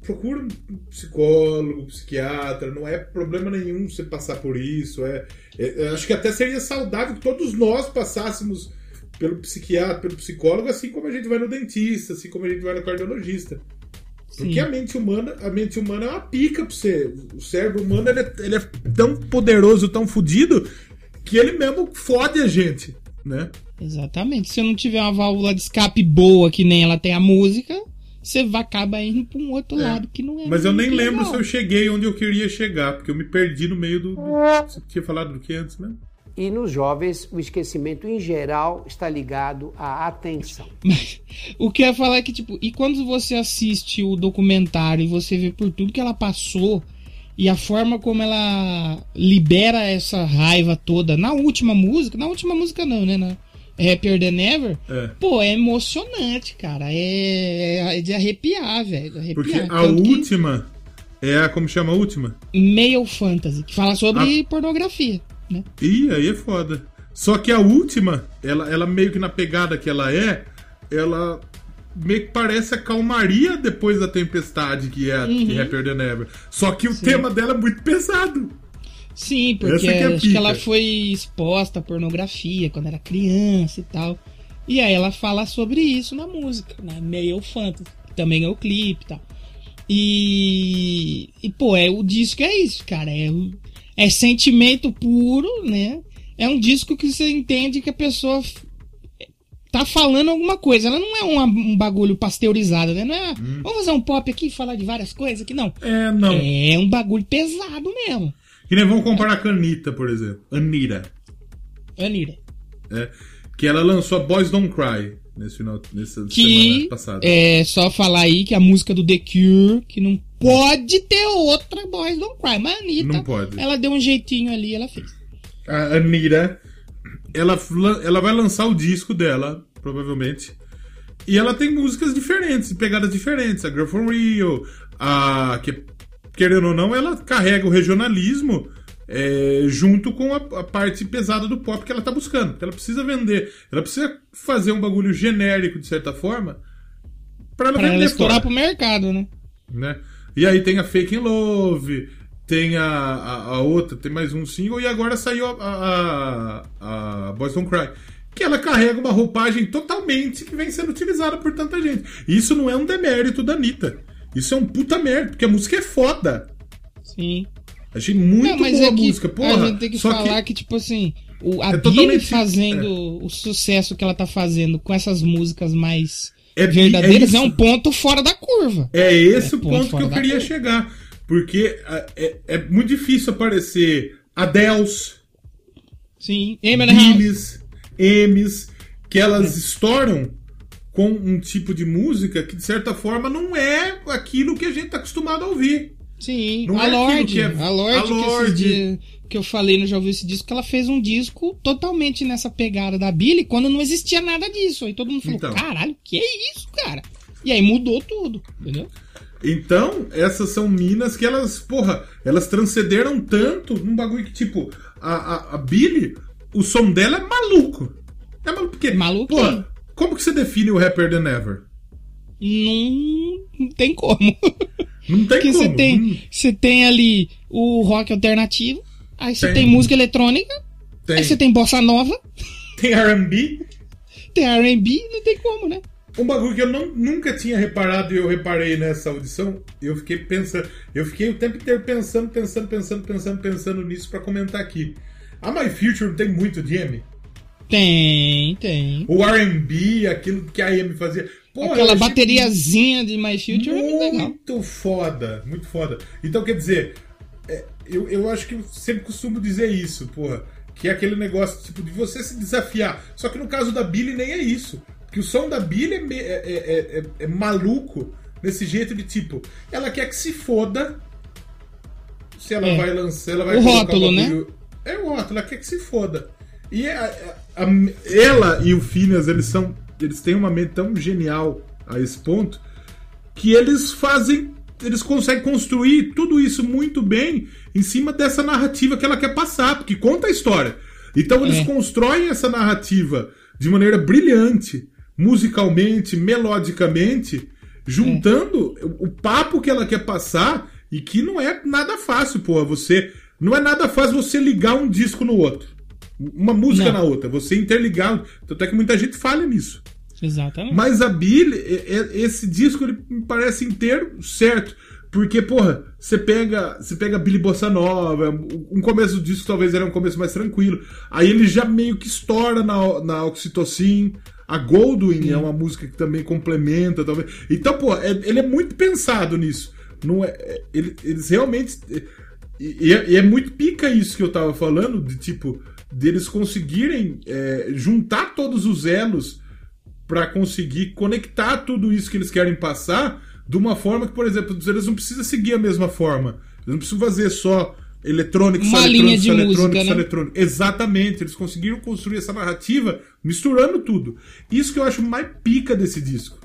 procura um psicólogo, psiquiatra, não é problema nenhum você passar por isso. É, é- acho que até seria saudável que todos nós passássemos pelo psiquiatra, pelo psicólogo, assim como a gente vai no dentista, assim como a gente vai no cardiologista. Porque a mente humana, a mente humana é uma pica pra você. O cérebro humano ele é, ele é tão poderoso, tão fodido, que ele mesmo fode a gente, né? Exatamente. Se eu não tiver uma válvula de escape boa, que nem ela tem a música, você acaba indo pra um outro lado que não é. Mas eu nem muito lembro legal. se eu cheguei onde eu queria chegar, porque eu me perdi no meio do. do- Você tinha falado do que antes mesmo? E nos jovens, o esquecimento em geral está ligado à atenção. (laughs) O que eu ia falar é que, tipo, e quando você assiste o documentário e você vê por tudo que ela passou e a forma como ela libera essa raiva toda na última música, na última música não, né? Na Happier Than Ever, É. pô, é emocionante, cara. É, é de arrepiar, velho. Arrepiar. Porque a Tanto que- última é a. Como chama a última? Male Fantasy, que fala sobre Ah. pornografia, né? Ih, aí é foda. Só que a última, ela, ela meio que na pegada que ela é, ela meio que parece a calmaria depois da tempestade que é a Uhum. que é Happier Than Ever. Só que o tema dela é muito pesado. Sim, porque é acho que ela foi exposta à pornografia quando era criança e tal. E aí ela fala sobre isso na música, né? Male Fantasy. que Também é o clipe e tal. E, e pô, é, o disco é isso, cara. É, é sentimento puro, né? É um disco que você entende que a pessoa tá falando alguma coisa. Ela não é uma- um bagulho pasteurizado, né? Não é, Hum. vamos fazer um pop aqui e falar de várias coisas aqui, não. É, não. É um bagulho pesado mesmo. Que nem vamos comparar com a Anitta, por exemplo. Anita. Anira. É, que ela lançou a Boys Don't Cry nesse final, nessa semana Que passada. é só falar aí que a música do The Cure, que não pode ter outra Boys Don't Cry. Mas a Anitta, Não pode. ela deu um jeitinho ali ela fez. A Anira, ela, ela vai lançar o disco dela, provavelmente. E ela tem músicas diferentes, pegadas diferentes. A Girl From Rio, a. Que, querendo ou não, ela carrega o regionalismo é, junto com a, a parte pesada do pop que ela tá buscando. Porque ela precisa vender. Ela precisa fazer um bagulho genérico, de certa forma, pra ela Pra vender ela estourar fora pro mercado, né? né? E aí tem a Fake in Love, tem a, a, a outra, tem mais um single, e agora saiu a, a, a Boys Don't Cry. Que ela carrega uma roupagem totalmente que vem sendo utilizada por tanta gente. Isso não é um demérito da Anitta. Isso é um puta mérito, porque a música é foda. Sim. Achei muito Não, mas boa é a que música, porra. a gente tem que só falar que... tipo assim, o, a É Billie fazendo o sucesso que ela tá fazendo com essas músicas mais É- verdadeiras é é, um ponto fora da curva. É esse É o ponto ponto que eu queria curva. chegar. Porque é, é, é muito difícil aparecer Adels, Sim. Billies, M's, que elas estouram com um tipo de música que, de certa forma, não é aquilo que a gente tá acostumado a ouvir. Sim, Não a é Lorde, que é- a Lorde, a que, Lorde. dias que eu falei no Já Ouviu Esse Disco, que ela fez um disco totalmente nessa pegada da Billy, quando não existia nada disso. Aí todo mundo falou, Então. caralho, que é isso, cara? E aí mudou tudo, entendeu? Então, essas são minas que elas, porra, elas transcenderam tanto num bagulho que, tipo, a, a, a Billy, o som dela é maluco. É maluco, porque, Maluco, porra? Como que você define o Rapper Than Ever? Não, não tem como. Não tem Porque como. você tem, você tem ali o rock alternativo, aí você Tem. tem, música eletrônica, tem, aí você tem bossa nova, tem R&B, tem R&B, não tem como, né? Um bagulho que eu não, nunca tinha reparado e eu reparei nessa audição, eu fiquei pensando, eu fiquei o tempo inteiro pensando, pensando, pensando, pensando, pensando nisso pra comentar aqui. A My Future tem muito de M. Tem, tem. O R&B, aquilo que a Amy fazia. Porra, Aquela bateriazinha de My Future é muito legal. Muito foda, muito foda. Então, quer dizer, é, eu, eu acho que eu sempre costumo dizer isso, porra. Que é aquele negócio, tipo, de você se desafiar. Só que no caso da Billy nem é isso. Porque o som da Billy é, me- é- é- é- é maluco nesse jeito de tipo, ela quer que se foda se ela É. vai lançar, ela vai O colocar rótulo, né? bagulho- É o rótulo, ela quer que se foda. E a- a- ela e o Phineas, eles são. Eles têm uma mente tão genial a esse ponto que eles fazem. Eles conseguem construir tudo isso muito bem em cima dessa narrativa que ela quer passar, porque conta a história. Então eles É. constroem essa narrativa de maneira brilhante, musicalmente, melodicamente, juntando o, o papo que ela quer passar e que não é nada fácil, porra. Você. Não é nada fácil você ligar um disco no outro. Uma música Não. na outra. Você interligar. Tanto é que muita gente falha nisso. Exatamente. Mas a Billy, é- é- esse disco ele me parece inteiro certo. Porque, porra, você pega, você pega Billy Bossa Nova, um começo do disco talvez era um começo mais tranquilo. Aí ele já meio que estoura na, na Oxytocin. A Goldwyn é uma música que também complementa, talvez. Então, pô, é- ele é muito pensado nisso. Não é, é- ele- eles realmente. E, é, e é muito pica isso que eu tava falando, de tipo, deles conseguirem é, juntar todos os elos para conseguir conectar tudo isso que eles querem passar de uma forma que, por exemplo, eles não precisam seguir a mesma forma. Eles não precisam fazer só eletrônico, só eletrônico, só eletrônico, música, só né? eletrônico. Exatamente, eles conseguiram construir essa narrativa misturando tudo. Isso que eu acho mais pica desse disco.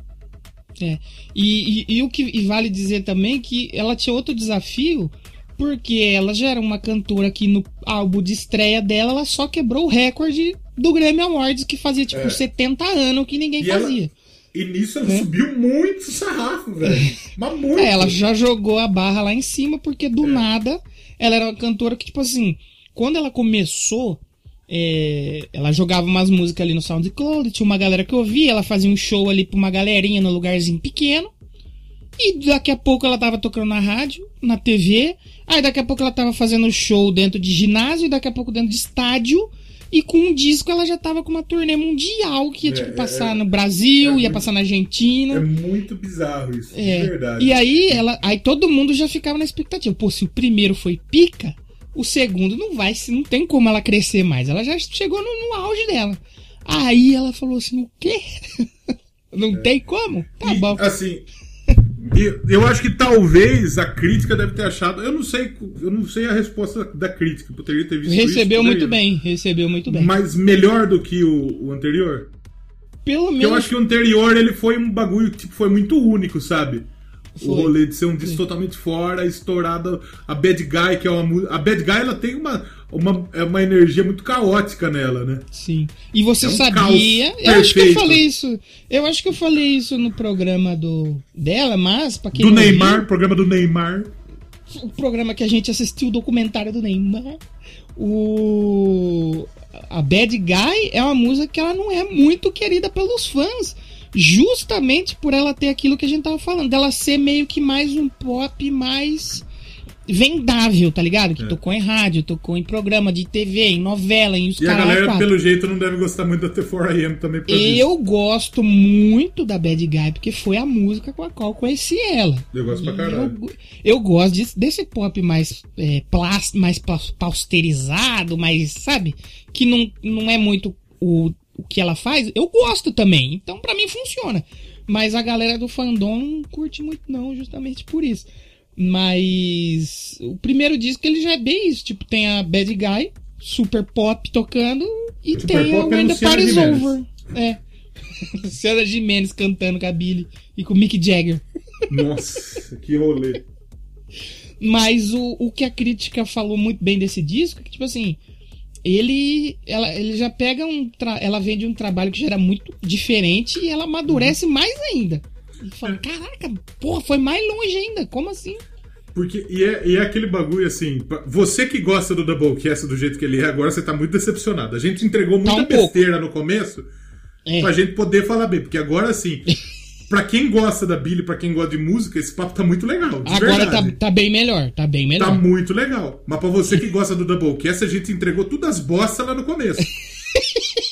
É. E, e- e o que e vale dizer também que ela tinha outro desafio, porque ela já era uma cantora que no álbum de estreia dela, ela só quebrou o recorde do Grammy Awards, que fazia tipo É. 70 anos que ninguém E ela- fazia. E nisso ela É. subiu muito o sarrafo, velho. Mas muito. É, ela já jogou a barra lá em cima, porque do nada ela era uma cantora que, tipo assim, quando ela começou, é, ela jogava umas músicas ali no SoundCloud, tinha uma galera que ouvia, ela fazia um show ali pra uma galerinha no lugarzinho pequeno. E daqui a pouco ela tava tocando na rádio, na TV, aí daqui a pouco ela tava fazendo show dentro de ginásio, e daqui a pouco dentro de estádio. E com um disco ela já tava com uma turnê mundial que ia tipo, É, passar é, no Brasil, é ia muito- passar na Argentina. É muito bizarro isso, É. de verdade. E aí, ela, aí todo mundo já ficava na expectativa. Pô, se o primeiro foi pica, o segundo não vai, não tem como ela crescer mais. Ela já chegou no, no auge dela. Aí ela falou assim: o quê? (laughs) não tem como? Tá E, bom. Assim, eu, eu acho que talvez a crítica deve ter achado. Eu não sei, eu não sei a resposta da crítica. Poderia ter visto Recebeu muito bem, recebeu muito bem. Mas melhor do que o, o anterior? Pelo Porque menos. eu acho que o anterior ele foi um bagulho que tipo, foi muito único, sabe? O Foi. rolê de ser um disco totalmente fora, estourado. A Bad Guy, que é uma música. A Bad Guy ela tem uma, uma, é uma energia muito caótica nela, né? Sim. E você É um sabia? Eu acho que eu falei isso. Eu acho que eu falei isso no programa do dela, mas para quem Do Neymar, viu, programa do Neymar. o programa que a gente assistiu o documentário do Neymar, o a Bad Guy é uma música que ela não é muito querida pelos fãs, justamente por ela ter aquilo que a gente tava falando, dela ser meio que mais um pop mais vendável, tá ligado? Que É. tocou em rádio, tocou em programa de TV, em novela, em os E a galera, quatro. pelo jeito, não deve gostar muito da T4AM também. Eu gosto muito da Bad Guy, porque foi a música com a qual eu conheci ela. Eu gosto pra caralho. Eu, eu gosto desse, desse pop mais, é, plás- mais pa- pausterizado, mais, sabe? Que não, não é muito o, o que ela faz. Eu gosto também, então pra mim funciona. Mas a galera do fandom não curte muito não, justamente por isso. Mas o primeiro disco ele já é bem isso, tipo, tem a Bad Guy, super pop tocando e Super tem pop o é When the Luciana Party's. Over. É. (laughs) Luciana Gimenez cantando com a Billy e com o Mick Jagger. Nossa, que rolê. Mas o, o que a crítica falou muito bem desse disco é que, tipo assim, ele, ela, ele já pega um. tra- Ela vem de um trabalho que já era muito diferente e ela amadurece Uhum. mais ainda. Fala, caraca, porra, foi mais longe ainda. Como assim? Porque, e é, e é aquele bagulho assim, você que gosta do Doublecast do jeito que ele é, agora você tá muito decepcionado. A gente entregou muita um pouco. besteira no começo É. pra gente poder falar bem, porque agora assim, (laughs) pra quem gosta da Billy, pra quem gosta de música, esse papo tá muito legal. Agora tá, tá bem melhor, tá bem melhor. Tá muito legal. Mas pra você que gosta do Doublecast, a gente entregou todas as bostas lá no começo. (laughs)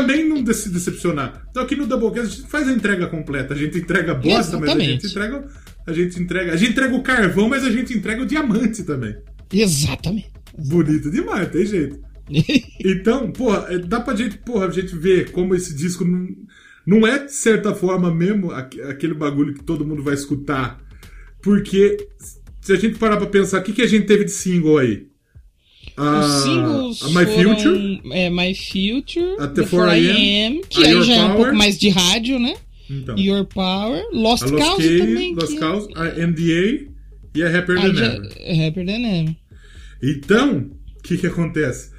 Também não se decepcionar. Então aqui no Doublecast a gente faz a entrega completa. A gente entrega bosta, mas a Exatamente. gente entrega. A gente entrega. A gente entrega o carvão, mas a gente entrega o diamante também. Exatamente. Bonito demais, tem jeito. (laughs) Então, porra, é, dá pra gente, porra, a gente ver como esse disco não, não é, de certa forma, mesmo aque- aquele bagulho que todo mundo vai escutar. Porque se a gente parar pra pensar, o que, que a gente teve de single aí? A, Os singles Ah, My foram, Future, É, My Future, A The T4AM, 4AM, que a aí Your já é um Power. pouco mais de rádio, né? então, Your Power, Lost Cause também. Lost que Cause, a NDA e a Happier aí Than Ever. é Rapper Than Ever. Então, o que que acontece?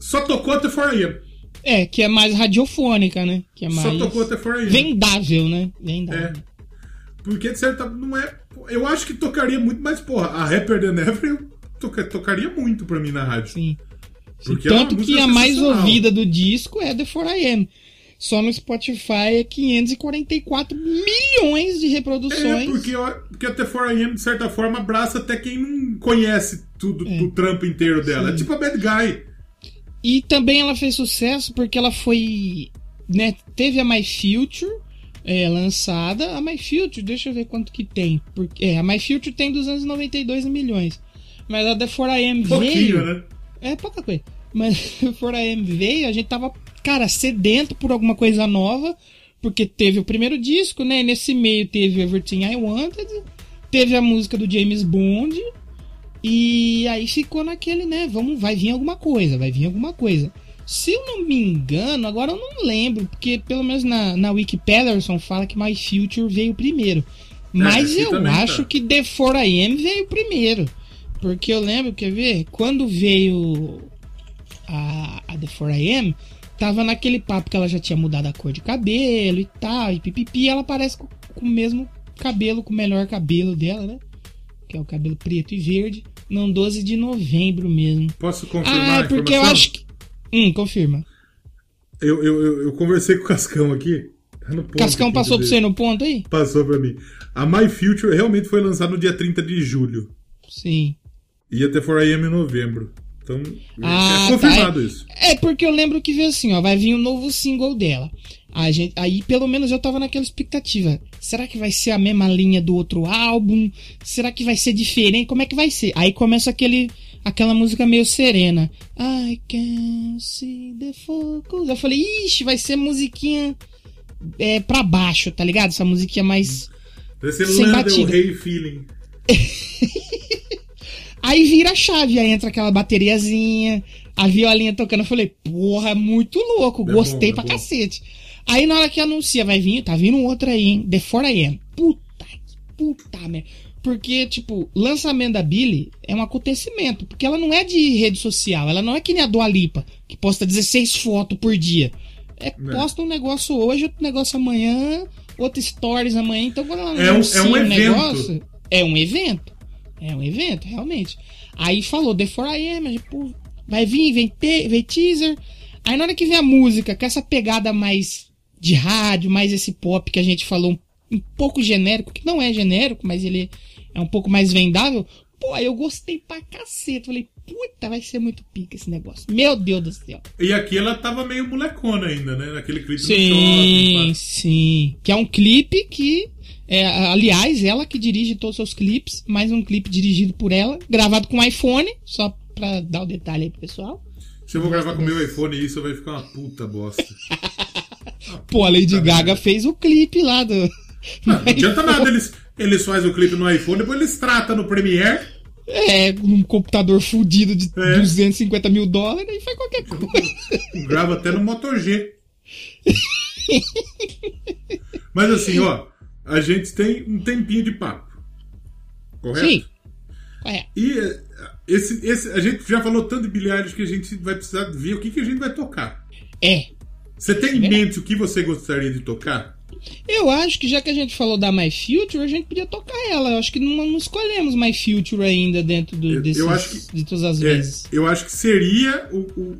Só tocou a T4AM. É, que é mais radiofônica, né? Que é Só mais tocou a T4AM. vendável, né? Vendável. É. Porque de certa não é. Eu acho que tocaria muito mais, porra. A Rapper Than Ever toca- tocaria muito pra mim na rádio. Sim. Porque é Tanto que a mais ouvida do disco é The 4AM. Só no Spotify é 544 milhões de É, reproduções. porque, eu- porque a T4AM, de certa forma, abraça até quem não conhece tudo do trampo inteiro dela. É tipo a Bad Guy. E também ela fez sucesso porque ela foi. Né, teve a My Future é, lançada. A My Future, deixa eu ver quanto que tem. Porque, é, a My Future tem 292 milhões. Mas a The 4AM Pouquinho, veio. né? É pouca coisa. Mas (laughs) a 4AM veio, a gente tava, cara, sedento por alguma coisa nova. Porque teve o primeiro disco, né? E nesse meio teve Everything I Wanted. Teve a música do James Bond. E aí ficou naquele, né? Vamos, vai vir alguma coisa, vai vir alguma coisa. Se eu não me engano, agora eu não lembro, porque pelo menos na, na Wikipedia fala que My Future veio primeiro. Mas aqui eu acho tá. que The 4AM veio primeiro. Porque eu lembro, quer ver? Quando veio a, a The 4AM, tava naquele papo que ela já tinha mudado a cor de cabelo e tal, e pipipi, ela parece com, com o mesmo cabelo, com o melhor cabelo dela, né? Que é o cabelo preto e verde. Não, 12 de novembro mesmo. Posso confirmar Ah, é porque eu acho que. Hum, confirma. Eu, eu, eu, eu conversei com o Cascão aqui. Tá ponto Cascão passou pra você no ponto aí? Passou pra mim. A My Future realmente foi lançada no dia 30 de julho. Sim. E a T4AM em novembro. Então, Ah, é confirmado tá. isso. É porque eu lembro que veio assim, ó, vai vir um novo single dela. A gente, aí pelo menos eu tava naquela expectativa. Será que vai ser a mesma linha do outro álbum? Será que vai ser diferente? Como é que vai ser? Aí começa aquele aquela música meio serena. I can see the focus. Eu falei, ixi, vai ser musiquinha é, pra baixo, tá ligado? Essa musiquinha mais. Deve ser Sem Lana Del batida. Rey Feeling. (laughs) Aí vira a chave, aí entra aquela bateriazinha, a violinha tocando. Eu falei, porra, é muito louco, É gostei bom, é pra bom. cacete. Aí na hora que anuncia, vai vir, tá vindo outra aí, hein? The 4AM. Puta que puta merda. Porque, tipo, lançamento da Billy é um acontecimento. Porque ela não é de rede social, ela não é que nem a Dua Lipa, que posta 16 fotos por dia. É, posta um negócio hoje, outro negócio amanhã, outro stories amanhã. Então quando ela É um- anuncia é um evento. negócio, é um evento. É um evento, realmente. Aí falou, The 4AM, mas, pô, vai vir, vem, te, vem teaser. Aí na hora que vem a música, com essa pegada mais de rádio, mais esse pop que a gente falou, um, um pouco genérico, que não é genérico, mas ele é um pouco mais vendável. Pô, eu gostei pra cacete. Falei, puta, vai ser muito pica esse negócio. Meu Deus do céu. E aqui ela tava meio molecona ainda, né? Naquele clipe do Sim, shopping. pá. sim. Que é um clipe que. É, aliás, ela que dirige todos os seus clipes, mais um clipe dirigido por ela, gravado com iPhone, só pra dar o detalhe aí pro pessoal. Se eu vou gravar com o meu iPhone isso, vai ficar uma puta bosta. (laughs) Pô, a Lady Gaga fez o clipe lá do. Não, (laughs) não adianta nada, eles, eles fazem o clipe no iPhone, depois eles tratam no Premiere. É, um computador fudido de É. 250 mil dólares e faz qualquer coisa. Grava até no Moto G. (laughs) Mas assim, ó, a gente tem um tempinho de papo. Correto? Sim. É, E eh, esse, esse, a gente já falou tanto de Eilish que a gente vai precisar ver o que, que a gente vai tocar. é. Você tem em mente o que você gostaria de tocar? Eu acho que já que a gente falou da My Future, a gente podia tocar ela. Eu acho que não, não escolhemos My Future ainda dentro do, Eu- eu desses, acho que- de todas as É, vezes. eu acho que seria o, o-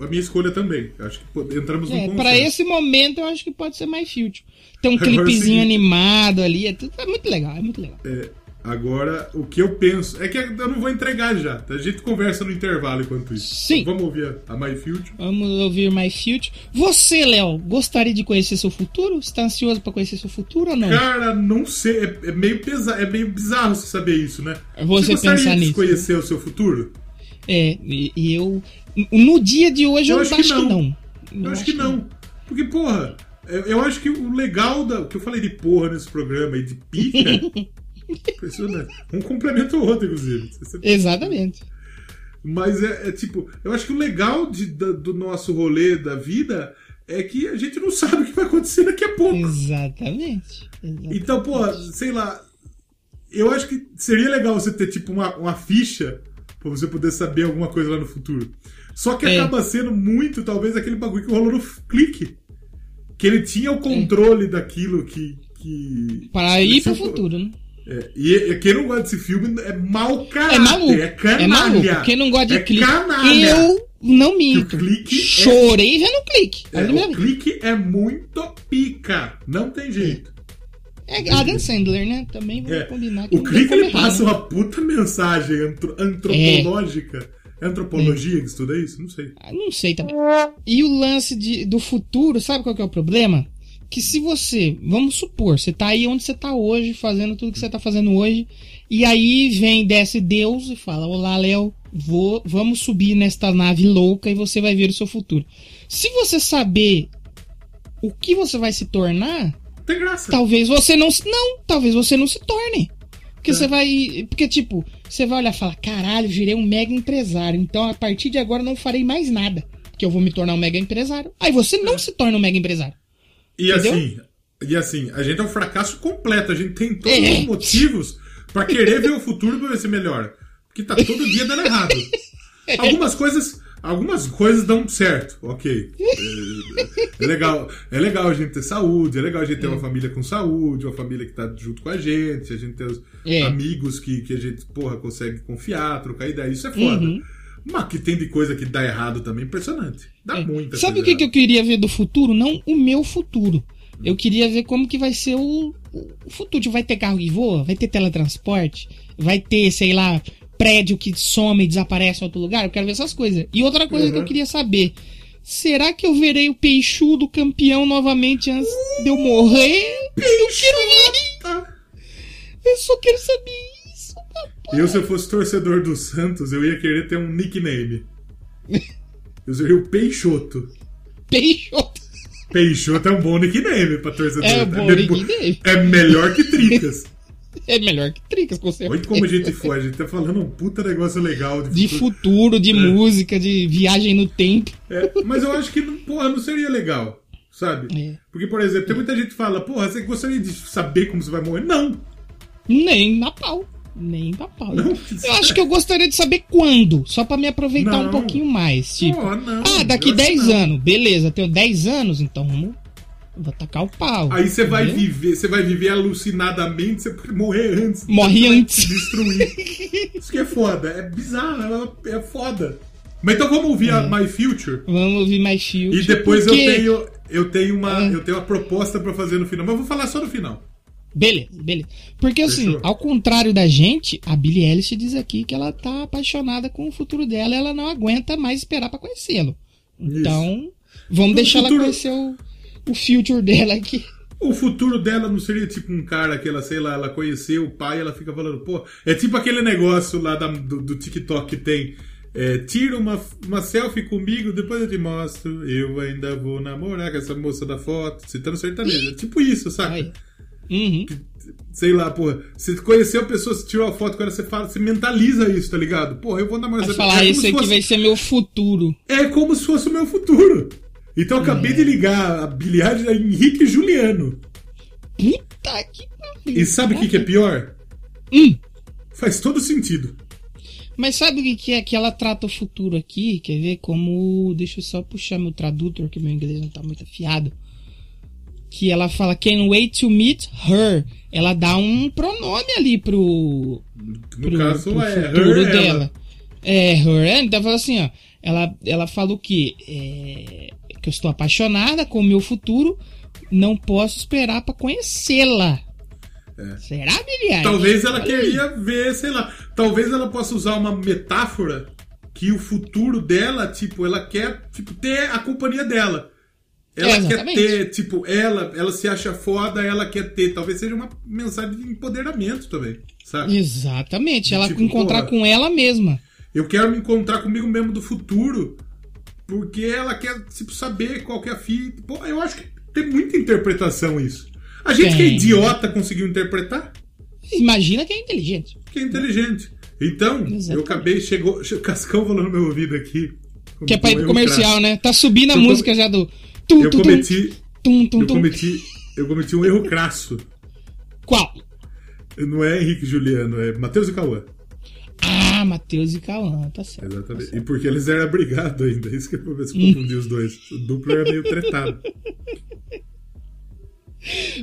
o- a minha escolha também. Eu Acho que entramos É, consenso. pra esse momento eu acho que pode ser My Future. Tem um (laughs) é clipezinho animado ali, é, tudo- é muito legal, é muito legal. É, agora, o que eu penso é que eu não vou entregar já. tá? A gente conversa no intervalo enquanto isso. Sim. Então, vamos ouvir a, a My Future. Vamos ouvir My Future. Você, Léo, gostaria de conhecer seu futuro? Você tá ansioso pra conhecer seu futuro ou não? Cara, não sei. É, é meio pesado, é meio bizarro você saber isso, né? Você gostaria pensar de nisso. conhecer o seu futuro? É, e, e eu. No dia de hoje eu, Eu acho, acho que que não. não. Eu acho que não. Porque, porra, eu, acho que o legal da. que eu falei de porra nesse programa e de pica. (laughs) impressionante. Um complementa o outro, inclusive. Exatamente. Mas é, é tipo, eu acho que o legal de- da- do nosso rolê da vida é que a gente não sabe o que vai acontecer daqui a pouco. Exatamente. Exatamente. Então, pô, sei lá. Eu acho que seria legal você ter, tipo, uma, uma ficha pra você poder saber alguma coisa lá no futuro. Só que É. acaba sendo muito, talvez, aquele bagulho que rolou no clique. Que ele tinha o controle daquilo que, que. Para ir pro futuro, né? É, e e quem não gosta desse filme é mau caráter. É maluco. É canalha. É maluco. Quem não gosta de é clique. Canalha. Eu não minto. O clique é- Chorei vendo clique. É, o clique é muito pica. Não tem jeito. É Adam Sandler, né? Também vou É. combinar O clique ele errar, passa uma puta mensagem antro- antropológica. É antropologia que estuda isso? Não sei. Ah, Não sei também. E o lance de, do futuro, sabe qual que é o problema? Que se você, vamos supor, você tá aí onde você tá hoje, fazendo tudo que você tá fazendo hoje, e aí vem, desce Deus e fala: Olá, Léo, vou, vamos subir nesta nave louca e você vai ver o seu futuro. Se você saber o que você vai se tornar, Tem graça. talvez você não se. Não, talvez você não se torne. Porque É. você vai. Porque, tipo, você vai olhar e falar: caralho, virei um mega empresário. Então, a partir de agora, não farei mais nada. Porque eu vou me tornar um mega empresário. Aí você não se torna um mega empresário. E Entendeu? assim, e assim, a gente é um fracasso completo. A gente tem todos É. os motivos pra querer ver o futuro pra ver se melhora. Porque tá todo dia dando errado. (laughs) Algumas coisas. Algumas coisas dão certo, ok. (laughs) É, é legal, é legal a gente ter saúde, é legal a gente ter uma família com saúde, uma família que tá junto com a gente, a gente ter os É. amigos que, que a gente, porra, consegue confiar, trocar ideia, isso é foda. Uhum. Mas que tem de coisa que dá errado também, impressionante. Dá muita É. Sabe o que, que eu queria ver do futuro? Não o meu futuro. Eu queria ver como que vai ser o, o futuro. Vai ter carro que voa? Vai ter teletransporte? Vai ter, sei lá, prédio que some e desaparece em outro lugar? Eu quero ver essas coisas. E outra coisa que eu Uhum. queria saber. Será que eu verei o peixudo campeão novamente antes de eu morrer? Eu quero ver. Eu só quero saber isso, papai. Eu, se eu fosse torcedor do Santos, eu ia querer ter um nickname. Eu seria o Peixoto. Peixoto. Peixoto é um bom nickname pra torcedor. É um bom me- nickname. É melhor que Tricas. É melhor que Tricas, com certeza. Olha como a gente foi. A gente tá falando um puta negócio legal de, De futuro. futuro, de É. música, de viagem no tempo. É, mas eu acho que, não- porra, não seria legal. Sabe? É. Porque, por exemplo, tem muita gente que fala, porra, você gostaria de saber como você vai morrer? Não! Nem na pau. Nem na pau. Não. Eu acho que eu gostaria de saber quando, só pra me aproveitar Não. um pouquinho mais. Tipo, não, ah, daqui eu acho 10 que não. anos. Beleza, tenho 10 anos, então vamos. Vou tacar o pau. Aí você vai viver, você vai viver alucinadamente, você pode morrer antes. Morre vai antes. destruir. (laughs) Isso que é foda, é bizarro, é, é foda. Mas então vamos ouvir a My Future. Vamos ouvir mais Shield. E depois porque... eu tenho eu tenho uma Ah. eu tenho uma proposta pra fazer no final, mas eu vou falar só no final. Beleza, beleza. Porque assim, Fechou. ao contrário da gente, a Billie Eilish diz aqui que ela tá apaixonada com o futuro dela ela não aguenta mais esperar pra conhecê-lo. Então, vamos O deixar futuro- ela conhecer o, o future dela aqui. O futuro dela não seria tipo um cara que ela, sei lá, ela conheceu o pai e ela fica falando, pô, é tipo aquele negócio lá da- do, do TikTok que tem. é, tira uma, uma selfie comigo, depois eu te mostro. Eu ainda vou namorar com essa moça da foto, citando sertanejo. É tipo isso? Aí. Uhum. Sei lá, porra. Você conheceu a pessoa, você tirou a foto com ela, você fala, você mentaliza isso, tá ligado? Porra, eu vou namorar essa falar, é como esse se aqui fosse- vai ser meu futuro. É como se fosse o meu futuro. Então eu acabei É. de ligar a bilhagem a Henrique Juliano. Puta que pariu. E sabe o que, que é pior? Hum. Faz todo sentido. Mas sabe o que é que ela trata o futuro aqui? Quer ver como. Deixa eu só puxar meu tradutor, que meu inglês não tá muito afiado. Que ela fala, can't wait to meet her. Ela dá um pronome ali pro. No pro, caso, pro é futuro her, dela. ela. É, her. Então fala assim, ó. Ela, ela fala o quê? É, que eu estou apaixonada com o meu futuro. Não posso esperar pra conhecê-la. Será, Billy? Talvez ela Olha aí. queria ver, sei lá. Talvez ela possa usar uma metáfora que o futuro dela, tipo, ela quer tipo, ter a companhia dela. Ela É, quer ter, tipo, ela, ela se acha foda, ela quer ter. Talvez seja uma mensagem de empoderamento também, sabe? Exatamente. Ela Tipo, encontrar porra. com ela mesma. Eu quero me encontrar comigo mesmo do futuro, porque ela quer tipo, saber qual que é a fita. Pô, eu acho que tem muita interpretação isso. A gente que é Tem. idiota conseguiu interpretar, Imagina quem é inteligente. que é inteligente. Então, eu Exatamente. acabei, chegou, (laughs) che- Cascão falou no meu ouvido aqui. Que é pra ir pro comercial, crasso. né? Tá subindo a Eu música já do. Tum, Eu tum, cometi, tum, tum, eu cometi, eu cometi um erro crasso. Qual? Não é Henrique e Juliano, é Matheus e Cauã. Ah, Matheus e Cauã, tá certo. Exatamente. E porque eles eram brigados ainda. Isso que eu vou ver se confundi os dois. O duplo era meio tretado. (laughs)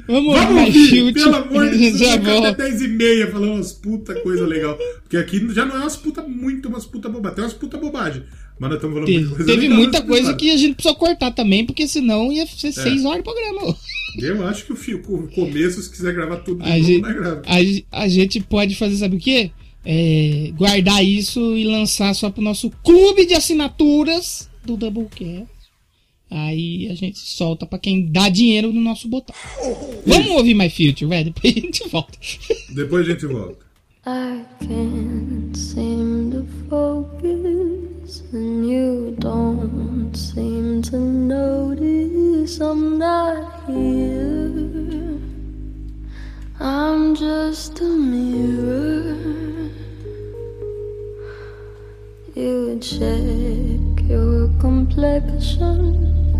Vamos, Vamos ouvir, chute. pelo amor de (laughs) Deus, Já volto. até 10 e meia falando umas puta coisa legal. Porque aqui já não é umas puta muito, umas puta bobagem. Tem umas puta bobagem. Mas nós estamos falando Teve, muita coisa teve legal muita coisa que a gente precisou cortar também, porque senão ia É. ser seis horas de programa. Eu acho que o, fi- o começo, se quiser gravar tudo A gente, grava. a, a gente pode fazer, sabe o quê? É, guardar isso e lançar só pro nosso clube de assinaturas do Doublecast. Aí a gente solta pra quem dá dinheiro no nosso botão. Vamos ouvir My Future, velho? Depois a gente volta. Depois a gente volta. I can't seem to focus, and you don't seem to notice I'm not here. I'm just a mirror. You check your complexion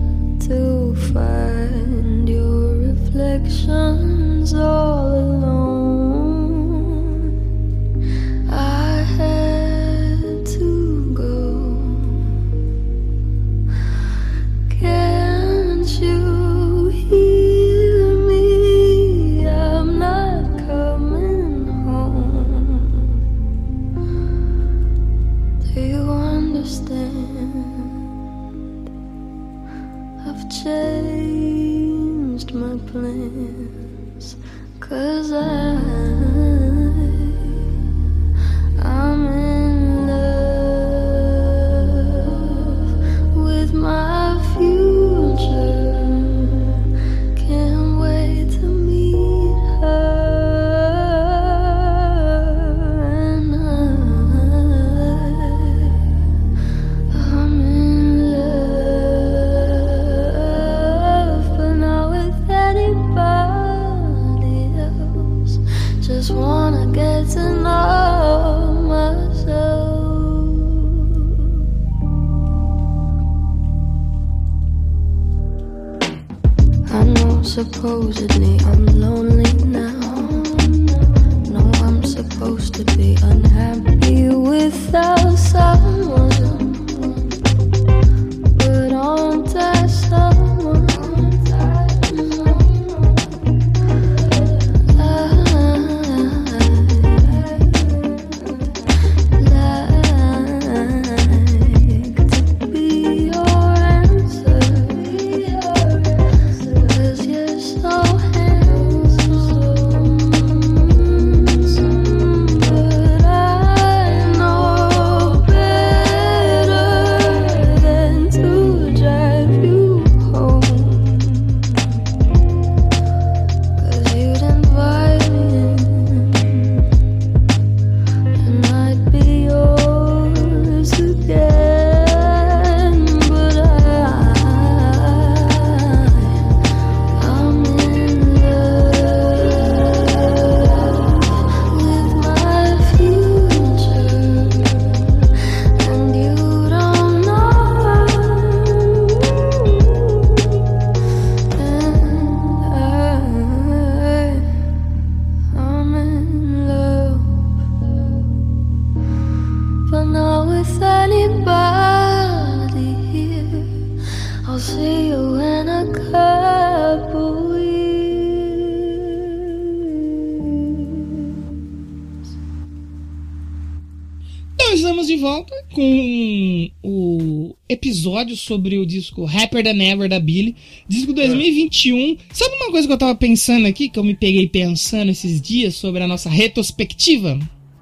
episódio sobre o disco Rapper Than Ever da Billy, disco 2021. Sabe uma coisa que eu tava pensando aqui, que eu me peguei pensando esses dias sobre a nossa retrospectiva?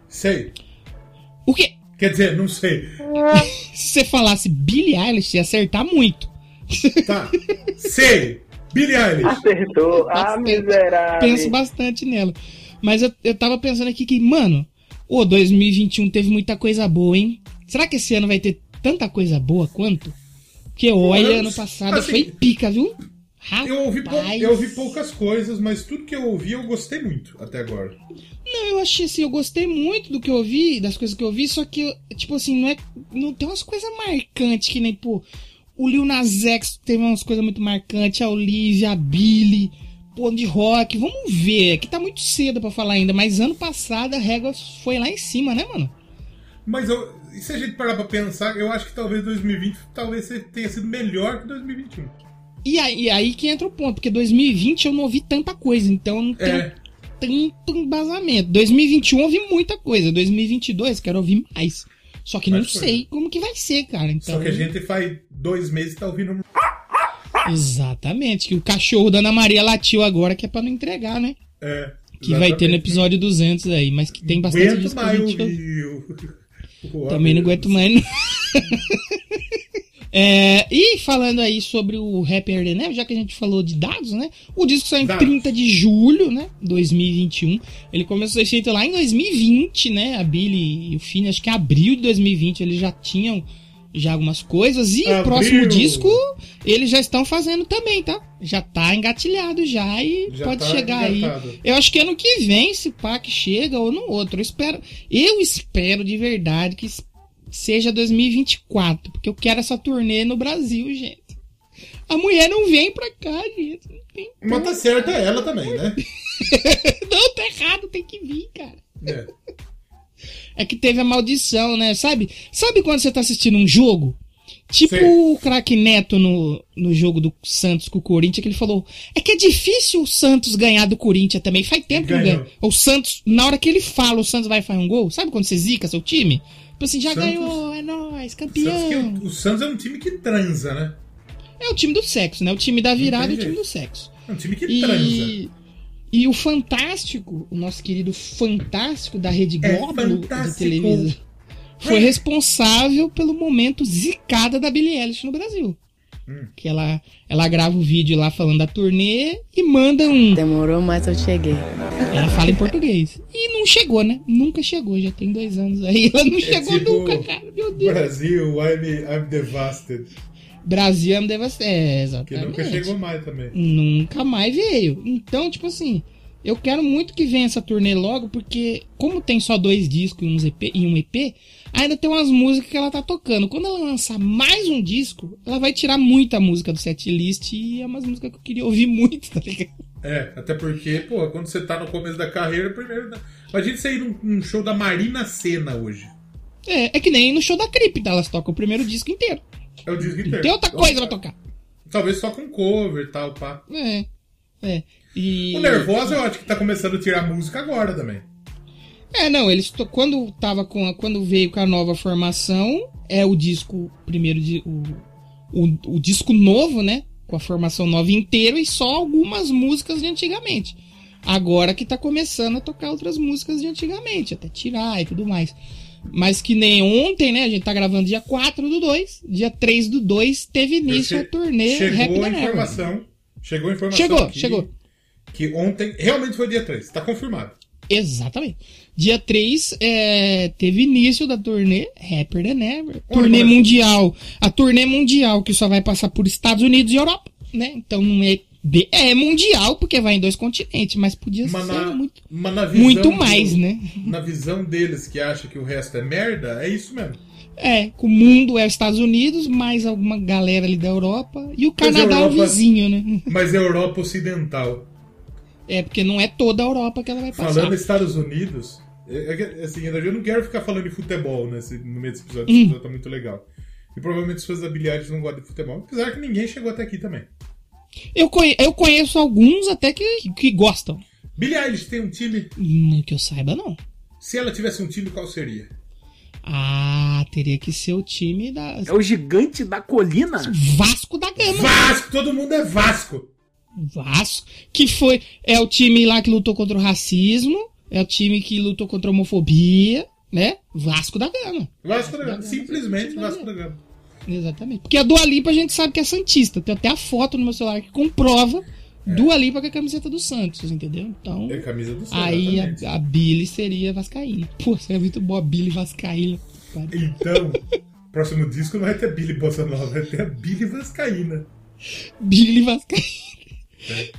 Sei. O que? Quer dizer, não sei. (laughs) Se você falasse Billie Eilish, ia acertar muito. Tá. Sei. Billie Eilish. Acertou. Ah, miserável. Penso bastante nela. Mas eu, eu tava pensando aqui que, mano, o 2021 teve muita coisa boa, hein? Será que esse ano vai ter tanta coisa boa quanto? Porque olha, ano passado assim, foi pica, viu? Rapaz. Eu ouvi, eu ouvi poucas coisas, mas tudo que eu ouvi eu gostei muito até agora. Não, eu achei assim, eu gostei muito do que eu ouvi, das coisas que eu ouvi, só que, tipo assim, não é. Não tem umas coisas marcantes que nem, pô. O Lil Nas X teve umas coisas muito marcantes, a Olivia, a Billy, pô, de rock. Vamos ver, que tá muito cedo pra falar ainda, mas ano passado a régua foi lá em cima, né, mano? Mas eu, e se a gente parar pra pensar, eu acho que talvez 2020 talvez tenha sido melhor que 2021. E aí, e aí que entra o ponto, porque 2020 eu não ouvi tanta coisa, então eu não tenho É. tanto embasamento. 2021 eu ouvi muita coisa, 2022 quero ouvir mais. Só que não Mais coisa. sei como que vai ser, cara. Então, Só que a gente faz dois meses e tá ouvindo. Exatamente, que o cachorro da Ana Maria latiu agora, que é pra não entregar, né? É, Que vai ter no episódio 200 aí, mas que tem bastante Aguento mais ouvir Também não aguento mais. Não. (laughs) É, e falando aí sobre o Rapper The Neve, já que a gente falou de dados, né? O disco saiu em Dados. 30 de julho, né? 2021. Ele começou a ser feito lá em 2020, né? A Billy e o Fini, acho que em abril de 2020 eles já tinham já algumas coisas. E o Abril. próximo disco eles já estão fazendo também, tá? Já tá engatilhado já e Já pode tá chegar engatado. aí. Eu acho que ano que vem, se pá, que chega ou no outro. Eu espero, eu espero de verdade que seja 2024, porque eu quero essa turnê no Brasil, gente. A mulher não vem pra cá, gente. Não, tem Mas tá certa ela também, né? (laughs) não, tá errado, tem que vir, cara. É. É que teve a maldição, né? Sabe? Sabe quando você tá assistindo um jogo? Tipo Sei. o craque Neto no, no jogo do Santos com o Corinthians, que ele falou: é que é difícil o Santos ganhar do Corinthians também. Faz tempo que não ganha. O Santos, na hora que ele fala, o Santos vai fazer um gol. Sabe quando você zica seu time? Tipo assim, já Santos- ganhou, é nóis, Santos campeão. que o, o Santos é um time que transa, né? É o time do sexo, né? O time da virada e tem o time do sexo. É um time que transa. E, o Fantástico, o nosso querido Fantástico da Rede É Globo de fantástico. televisão, foi responsável pelo momento zicada da Billie Eilish no Brasil. Hum. Que ela, ela grava o vídeo lá falando da turnê e manda um. Demorou, mas eu cheguei. Ela fala em português. E não chegou, né? Nunca chegou, já tem dois anos aí. Ela não chegou tipo, nunca, cara. Meu Deus. Brasil, I'm, I'm devastated. Brasil é um devastado. É, Que exatamente. nunca chegou mais também. Nunca mais veio. Então, tipo assim, eu quero muito que venha essa turnê logo, porque como tem só dois discos e, EP, e um EP, ainda tem umas músicas que ela tá tocando. Quando ela lançar mais um disco, ela vai tirar muita música do setlist e é umas músicas que eu queria ouvir muito, tá ligado? É, até porque, pô, quando você tá no começo da carreira, primeiro. Imagina você ir num, num show da Marina Senna hoje. É, é que nem no show da Cripta, elas tocam o primeiro disco inteiro. É o disco inteiro. tem outra coisa pra tocar. Talvez só com cover e tal, pá. É. É. E... O Nervosa eu acho que tá começando a tirar música agora também. É, não, eles quando tava com a- quando veio com a nova formação, é o disco primeiro de o, o, o disco novo, né, com a formação nova inteira e só algumas músicas de antigamente. Agora que tá começando a tocar outras músicas de antigamente, até tirar e tudo mais. Mas que nem ontem, né, a gente tá gravando dia 4 do 2, dia 3 do 2 teve início a Che- turnê Rap Chegou a informação. Chegou a informação. Chegou, aqui chegou. Que ontem realmente foi dia 3. Tá confirmado. Exatamente. Dia 3 é, teve início da turnê Rapper Than Ever. Turnê mundial. A turnê mundial que só vai passar por Estados Unidos e Europa, né? Então não é. De- É mundial porque vai em dois continentes, mas podia Mas ser na, muito, muito mais, do- né? Na visão deles que acha que o resto é merda, é isso mesmo. É, o mundo é os Estados Unidos, mais alguma galera ali da Europa e o Canadá é o Europa- vizinho, né? Mas a Europa Ocidental. É, porque não é toda a Europa que ela vai passar. Falando Estados Unidos, é, é assim, eu não quero ficar falando de futebol nesse, no meio desse episódio, Hum. esse episódio tá muito legal. E provavelmente os Billie Eilish não gostam de futebol, apesar que ninguém chegou até aqui também. Eu, conhe- eu conheço alguns até que, que gostam. Billie Eilish tem um time. Hum, que eu saiba, não. Se ela tivesse um time, qual seria? Ah, teria que ser o time da. É o gigante da colina? Vasco da Gama. Vasco! Todo mundo é Vasco! Vasco. Que foi. É o time lá que lutou contra o racismo. É o time que lutou contra a homofobia. Né? Vasco da Gama. Vasco da Gama. Simplesmente Vasco da Gama. Exatamente. Porque a Dua Lipa a gente sabe que é Santista. Tem até a foto no meu celular que comprova Dua Lipa com a camiseta do Santos, entendeu? Então. É camisa do Santos. Aí a, a Billy seria Vascaína. Pô, seria muito boa a Billy Vascaína. Então, próximo disco não vai ter Billy Bossa Nova, vai ter a Billy Vascaína. Billy Vascaína.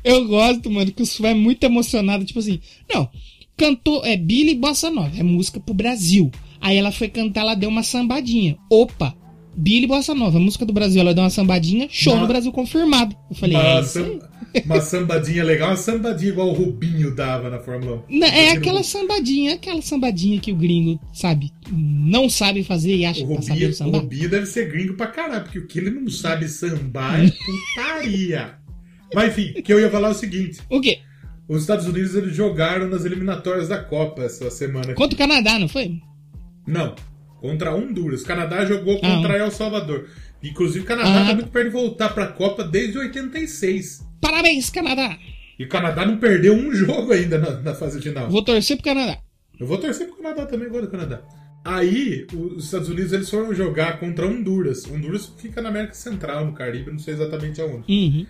Eu gosto, mano, que o Su é muito emocionado. Tipo assim, não, cantou, é Billy Bossa Nova, é música pro Brasil. Aí ela foi cantar, ela deu uma sambadinha. Opa, Billy Bossa Nova, música do Brasil, ela deu uma sambadinha, show Mas- no Brasil confirmado. Eu falei, é isso aí. sam- uma sambadinha legal, uma sambadinha igual o Rubinho dava na Fórmula 1. Não, é aquela o- sambadinha, aquela sambadinha que o gringo, sabe, não sabe fazer e acha O que tá Rubinho, sabendo o sambar. Rubinho deve ser gringo pra caralho, porque o que ele não sabe sambar é putaria. Mas enfim, o que eu ia falar é o seguinte: O quê? os Estados Unidos eles jogaram nas eliminatórias da Copa essa semana. Contra o Canadá, não foi? Não, contra Honduras. O Canadá jogou contra El Salvador. Inclusive, o Canadá Ah. tá muito perto de voltar pra Copa desde 86. Parabéns, Canadá! E o Canadá não perdeu um jogo ainda na, na fase final. Vou torcer pro Canadá. Eu vou torcer pro Canadá também, gosto do Canadá. Aí, os Estados Unidos eles foram jogar contra Honduras. Honduras fica na América Central, no Caribe, não sei exatamente aonde. Uhum.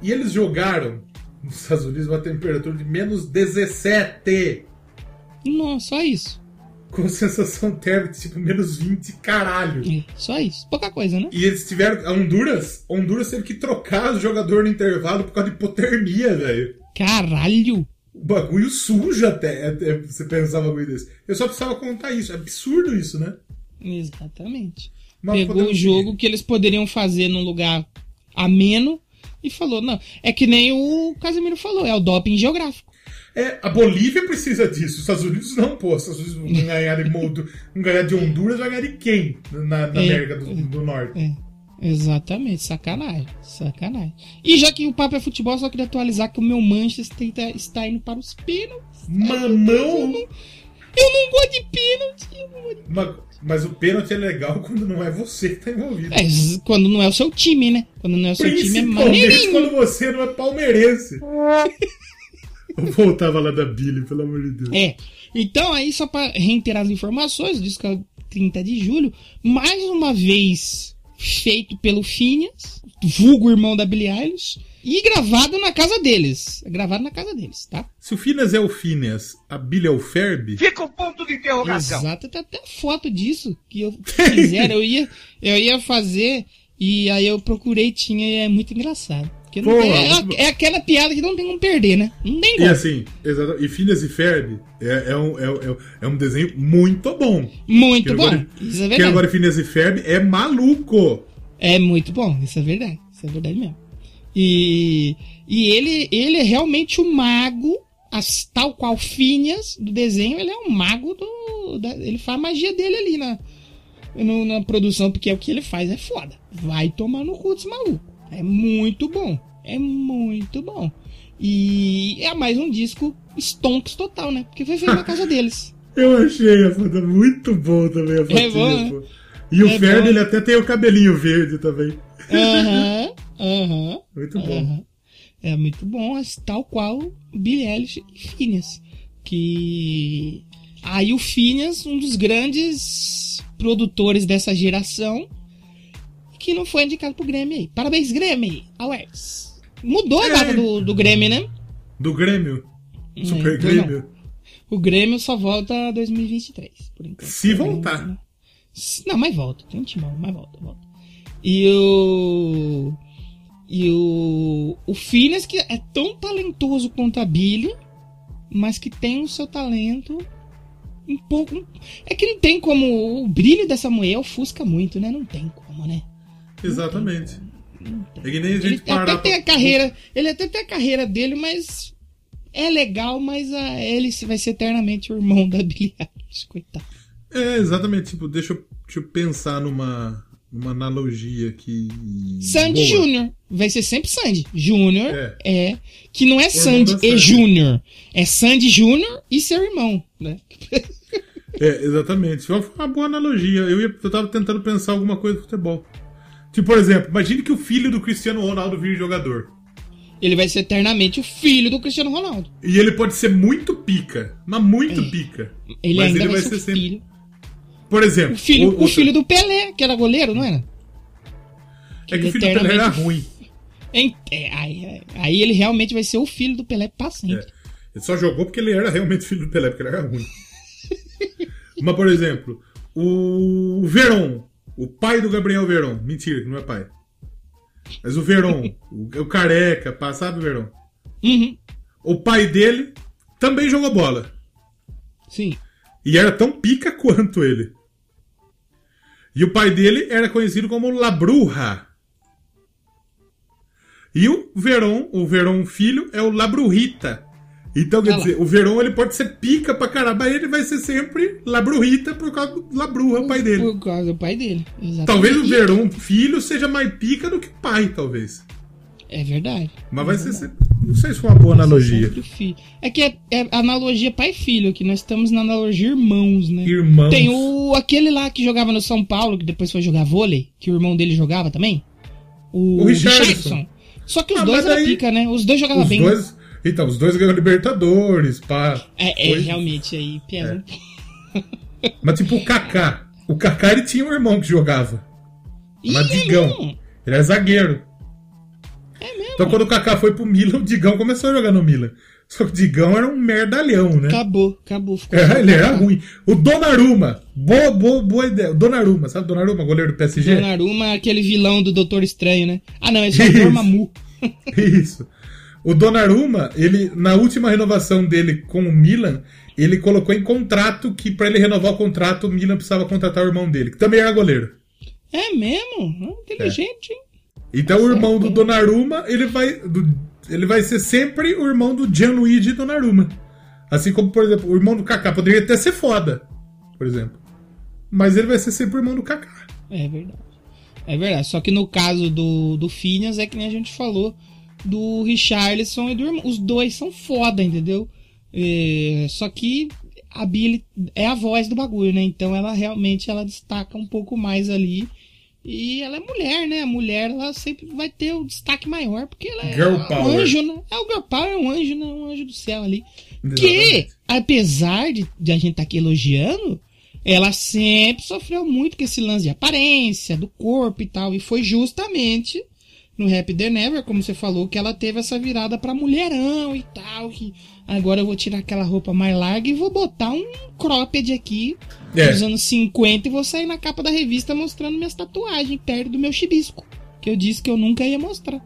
E eles jogaram nos Estados Unidos uma temperatura de menos 17. Nossa, só isso. Com (laughs) sensação térmica tipo menos 20, caralho. É, Só isso. Pouca coisa, né? E eles tiveram. A Honduras, a Honduras teve que trocar o jogador no intervalo por causa de hipotermia, velho. Caralho! O bagulho suja até, até você pensar um bagulho desse. Eu só precisava contar isso. É absurdo isso, né? Exatamente. Mas Pegou o jogo que eles poderiam fazer num lugar ameno e falou, não. É que nem o Casemiro falou, é o doping geográfico. É, a Bolívia precisa disso. Os Estados Unidos não, pô. Os Estados Unidos vão ganhar de, (laughs) Moldo- vão ganhar de Honduras, vai ganhar de quem? Na, na É. América do, do Norte. É, exatamente, sacanagem, sacanagem. E já que o papo é futebol, só queria atualizar que o meu Manchester tá- está indo para os pênaltis. Mamão! Eu não gosto de pênalti. eu não gosto de- Mas, mas o pênalti é legal quando não é você que tá envolvido. É, quando não é o seu time, né? Quando não é o seu time é maneirinho. quando você não é palmeirense. (laughs) Eu voltava lá da Billy, pelo amor de Deus. É. Então, aí, só pra reiterar as informações, diz que é o 30 de julho, mais uma vez feito pelo Phineas, vulgo irmão da Billie Eilish, e gravado na casa deles. É Gravado na casa deles, tá? Se o Finas é o Finas, a Billy é o Ferb, Fica o ponto de interrogação. Exato, tem até foto disso que eu (laughs) fizeram. eu, ia, eu ia fazer e aí eu procurei, tinha e é muito engraçado. Porque Porra, tem- é, é aquela piada que não tem como perder, né? Não tem E como. assim, exato, e Phineas e Ferb é, é um, é, é- é um desenho muito bom. Muito bom. Agora, Isso é verdade. agora Phineas e Ferb é maluco. É muito bom, isso é verdade. Isso é verdade mesmo. E, e ele, ele é realmente o mago, as- tal qual Phineas do desenho, ele é um mago do. da- ele faz a magia dele ali na, no- na produção, porque é o que ele faz, é foda. Vai tomar no cu desse maluco. É muito bom. É muito bom. E é mais um disco stonks total, né? Porque foi feito na casa (laughs) deles. Eu achei a foto muito bom também, a fotinha, bom, né? E o É bom. ele até tem o cabelinho verde também. Aham, (laughs) aham. Muito bom. Aham. É muito bom, tal qual Billie Eilish e Phineas. Que. Aí o Phineas, um dos grandes produtores dessa geração, que não foi indicado pro Grammy aí. Parabéns, Grammy! Awards. Mudou a É. data do, do Grammy, né? Do Grêmio. Super É, Grêmio. O Grêmio só volta 2023, por enquanto. Se voltar. Não, mas volta. Tem um timão, mas volta, volta. E o. E o. O Phineas, que é tão talentoso quanto a Billy, mas que tem o seu talento um pouco. É que não tem como. O brilho dessa mulher ofusca muito, né? Não tem como, né? Exatamente. É que nem a Ele gente parar até tem a carreira. Ele até tem a carreira dele, mas. É legal, mas ah, ele vai ser eternamente o irmão da Billie Eilish, coitado. É, exatamente. Tipo, deixa eu, deixa eu pensar numa, numa analogia aqui. Sandy. Júnior. Vai ser sempre Sandy. Júnior É. é. Que não é Sandy e Sandy. Júnior. É Sandy Júnior e seu irmão, né? É, exatamente. Foi uma boa analogia. Eu, ia, eu tava tentando pensar alguma coisa do futebol. Tipo, por exemplo, imagine que o filho do Cristiano Ronaldo vire jogador. Ele vai ser eternamente o filho do Cristiano Ronaldo. E ele pode ser muito pica, mas muito pica. Ele mas ainda ele vai, vai ser, ser o sempre. filho. Por exemplo, O filho, o- o filho do Pelé, que era goleiro, não era? É que o filho do Pelé era ruim. (laughs) É, aí, aí- ele realmente vai ser o filho do Pelé pra sempre. Ele só jogou porque ele era realmente filho do Pelé, porque ele era ruim. (laughs) Mas, por exemplo, o Veron, o pai do Gabriel Veron. Mentira, que não é pai. Mas o Veron, (laughs) o, o careca, pá, sabe o Veron? Uhum. O pai dele também jogou bola. Sim. E era tão pica quanto ele. E o pai dele era conhecido como La Bruja. E o Veron, o Veron filho, é o Labrurrita. Então, quer dizer, o Veron ele pode ser pica pra caramba, mas ele vai ser sempre Labrurrita por causa do Labrurra, pai dele. Por causa do pai dele. Exatamente. Talvez o Veron filho seja mais pica do que o pai, talvez. É verdade. Mas vai ser sempre... Não sei se foi uma boa analogia. O filho. É que é, é analogia pai e filho aqui. Nós estamos na analogia irmãos, né? Irmãos. Tem o aquele lá que jogava no São Paulo, que depois foi jogar vôlei, que o irmão dele jogava também. O, O Richarlison. Só que os Ah, dois aí- pica, né? Os dois jogavam Os bem. dois... Então, os dois ganham Libertadores, pá. É, é, Foi- realmente, aí pesa um pouco. Mas tipo o Kaká. O Kaká ele tinha um irmão que jogava. Mas Ih, é Digão. mesmo? Ele era zagueiro. É mesmo? Então quando o Kaká foi pro Milan, o Digão começou a jogar no Milan. Só que o Digão era um merdalhão, né? Acabou, acabou. Ficou É, ele era ruim. O Donnarumma. Boa, boa, boa ideia. O Donnarumma, sabe o Donnarumma, goleiro do PSG? Donnarumma, aquele vilão do Doutor Estranho, né? Ah, não, esse é o Dormammu. Isso. O Donnarumma, ele, na última renovação dele com o Milan, ele colocou em contrato que pra ele renovar o contrato, o Milan precisava contratar o irmão dele, que também era goleiro. É mesmo? Ah, Inteligente, hein? Então o irmão do Donnarumma, ele vai, do- ele vai ser sempre o irmão do Gianluigi Donnarumma. Assim como, por exemplo, o irmão do Kaká poderia até ser foda, por exemplo. Mas ele vai ser sempre o irmão do Kaká. É verdade. É verdade. Só que no caso do, do Phineas, é que nem a gente falou do Richarlison e do irmão. Os dois são foda, entendeu? É, só que a Billy é a voz do bagulho, né? Então ela realmente ela destaca um pouco mais ali. E ela é mulher, né? A mulher ela sempre vai ter o destaque maior, porque ela é Girl um power. anjo, né? É o Girl Power, é um anjo, né? Um anjo do céu ali. Que, Exatamente. apesar de, de a gente estar aqui elogiando, ela sempre sofreu muito com esse lance de aparência, do corpo e tal. E foi justamente no Happy Day Never, como você falou, que ela teve essa virada pra mulherão e tal. Que agora eu vou tirar aquela roupa mais larga e vou botar um cropped aqui É. dos anos 50 e vou sair na capa da revista mostrando minhas tatuagens perto do meu chibisco. Que eu disse que eu nunca ia mostrar.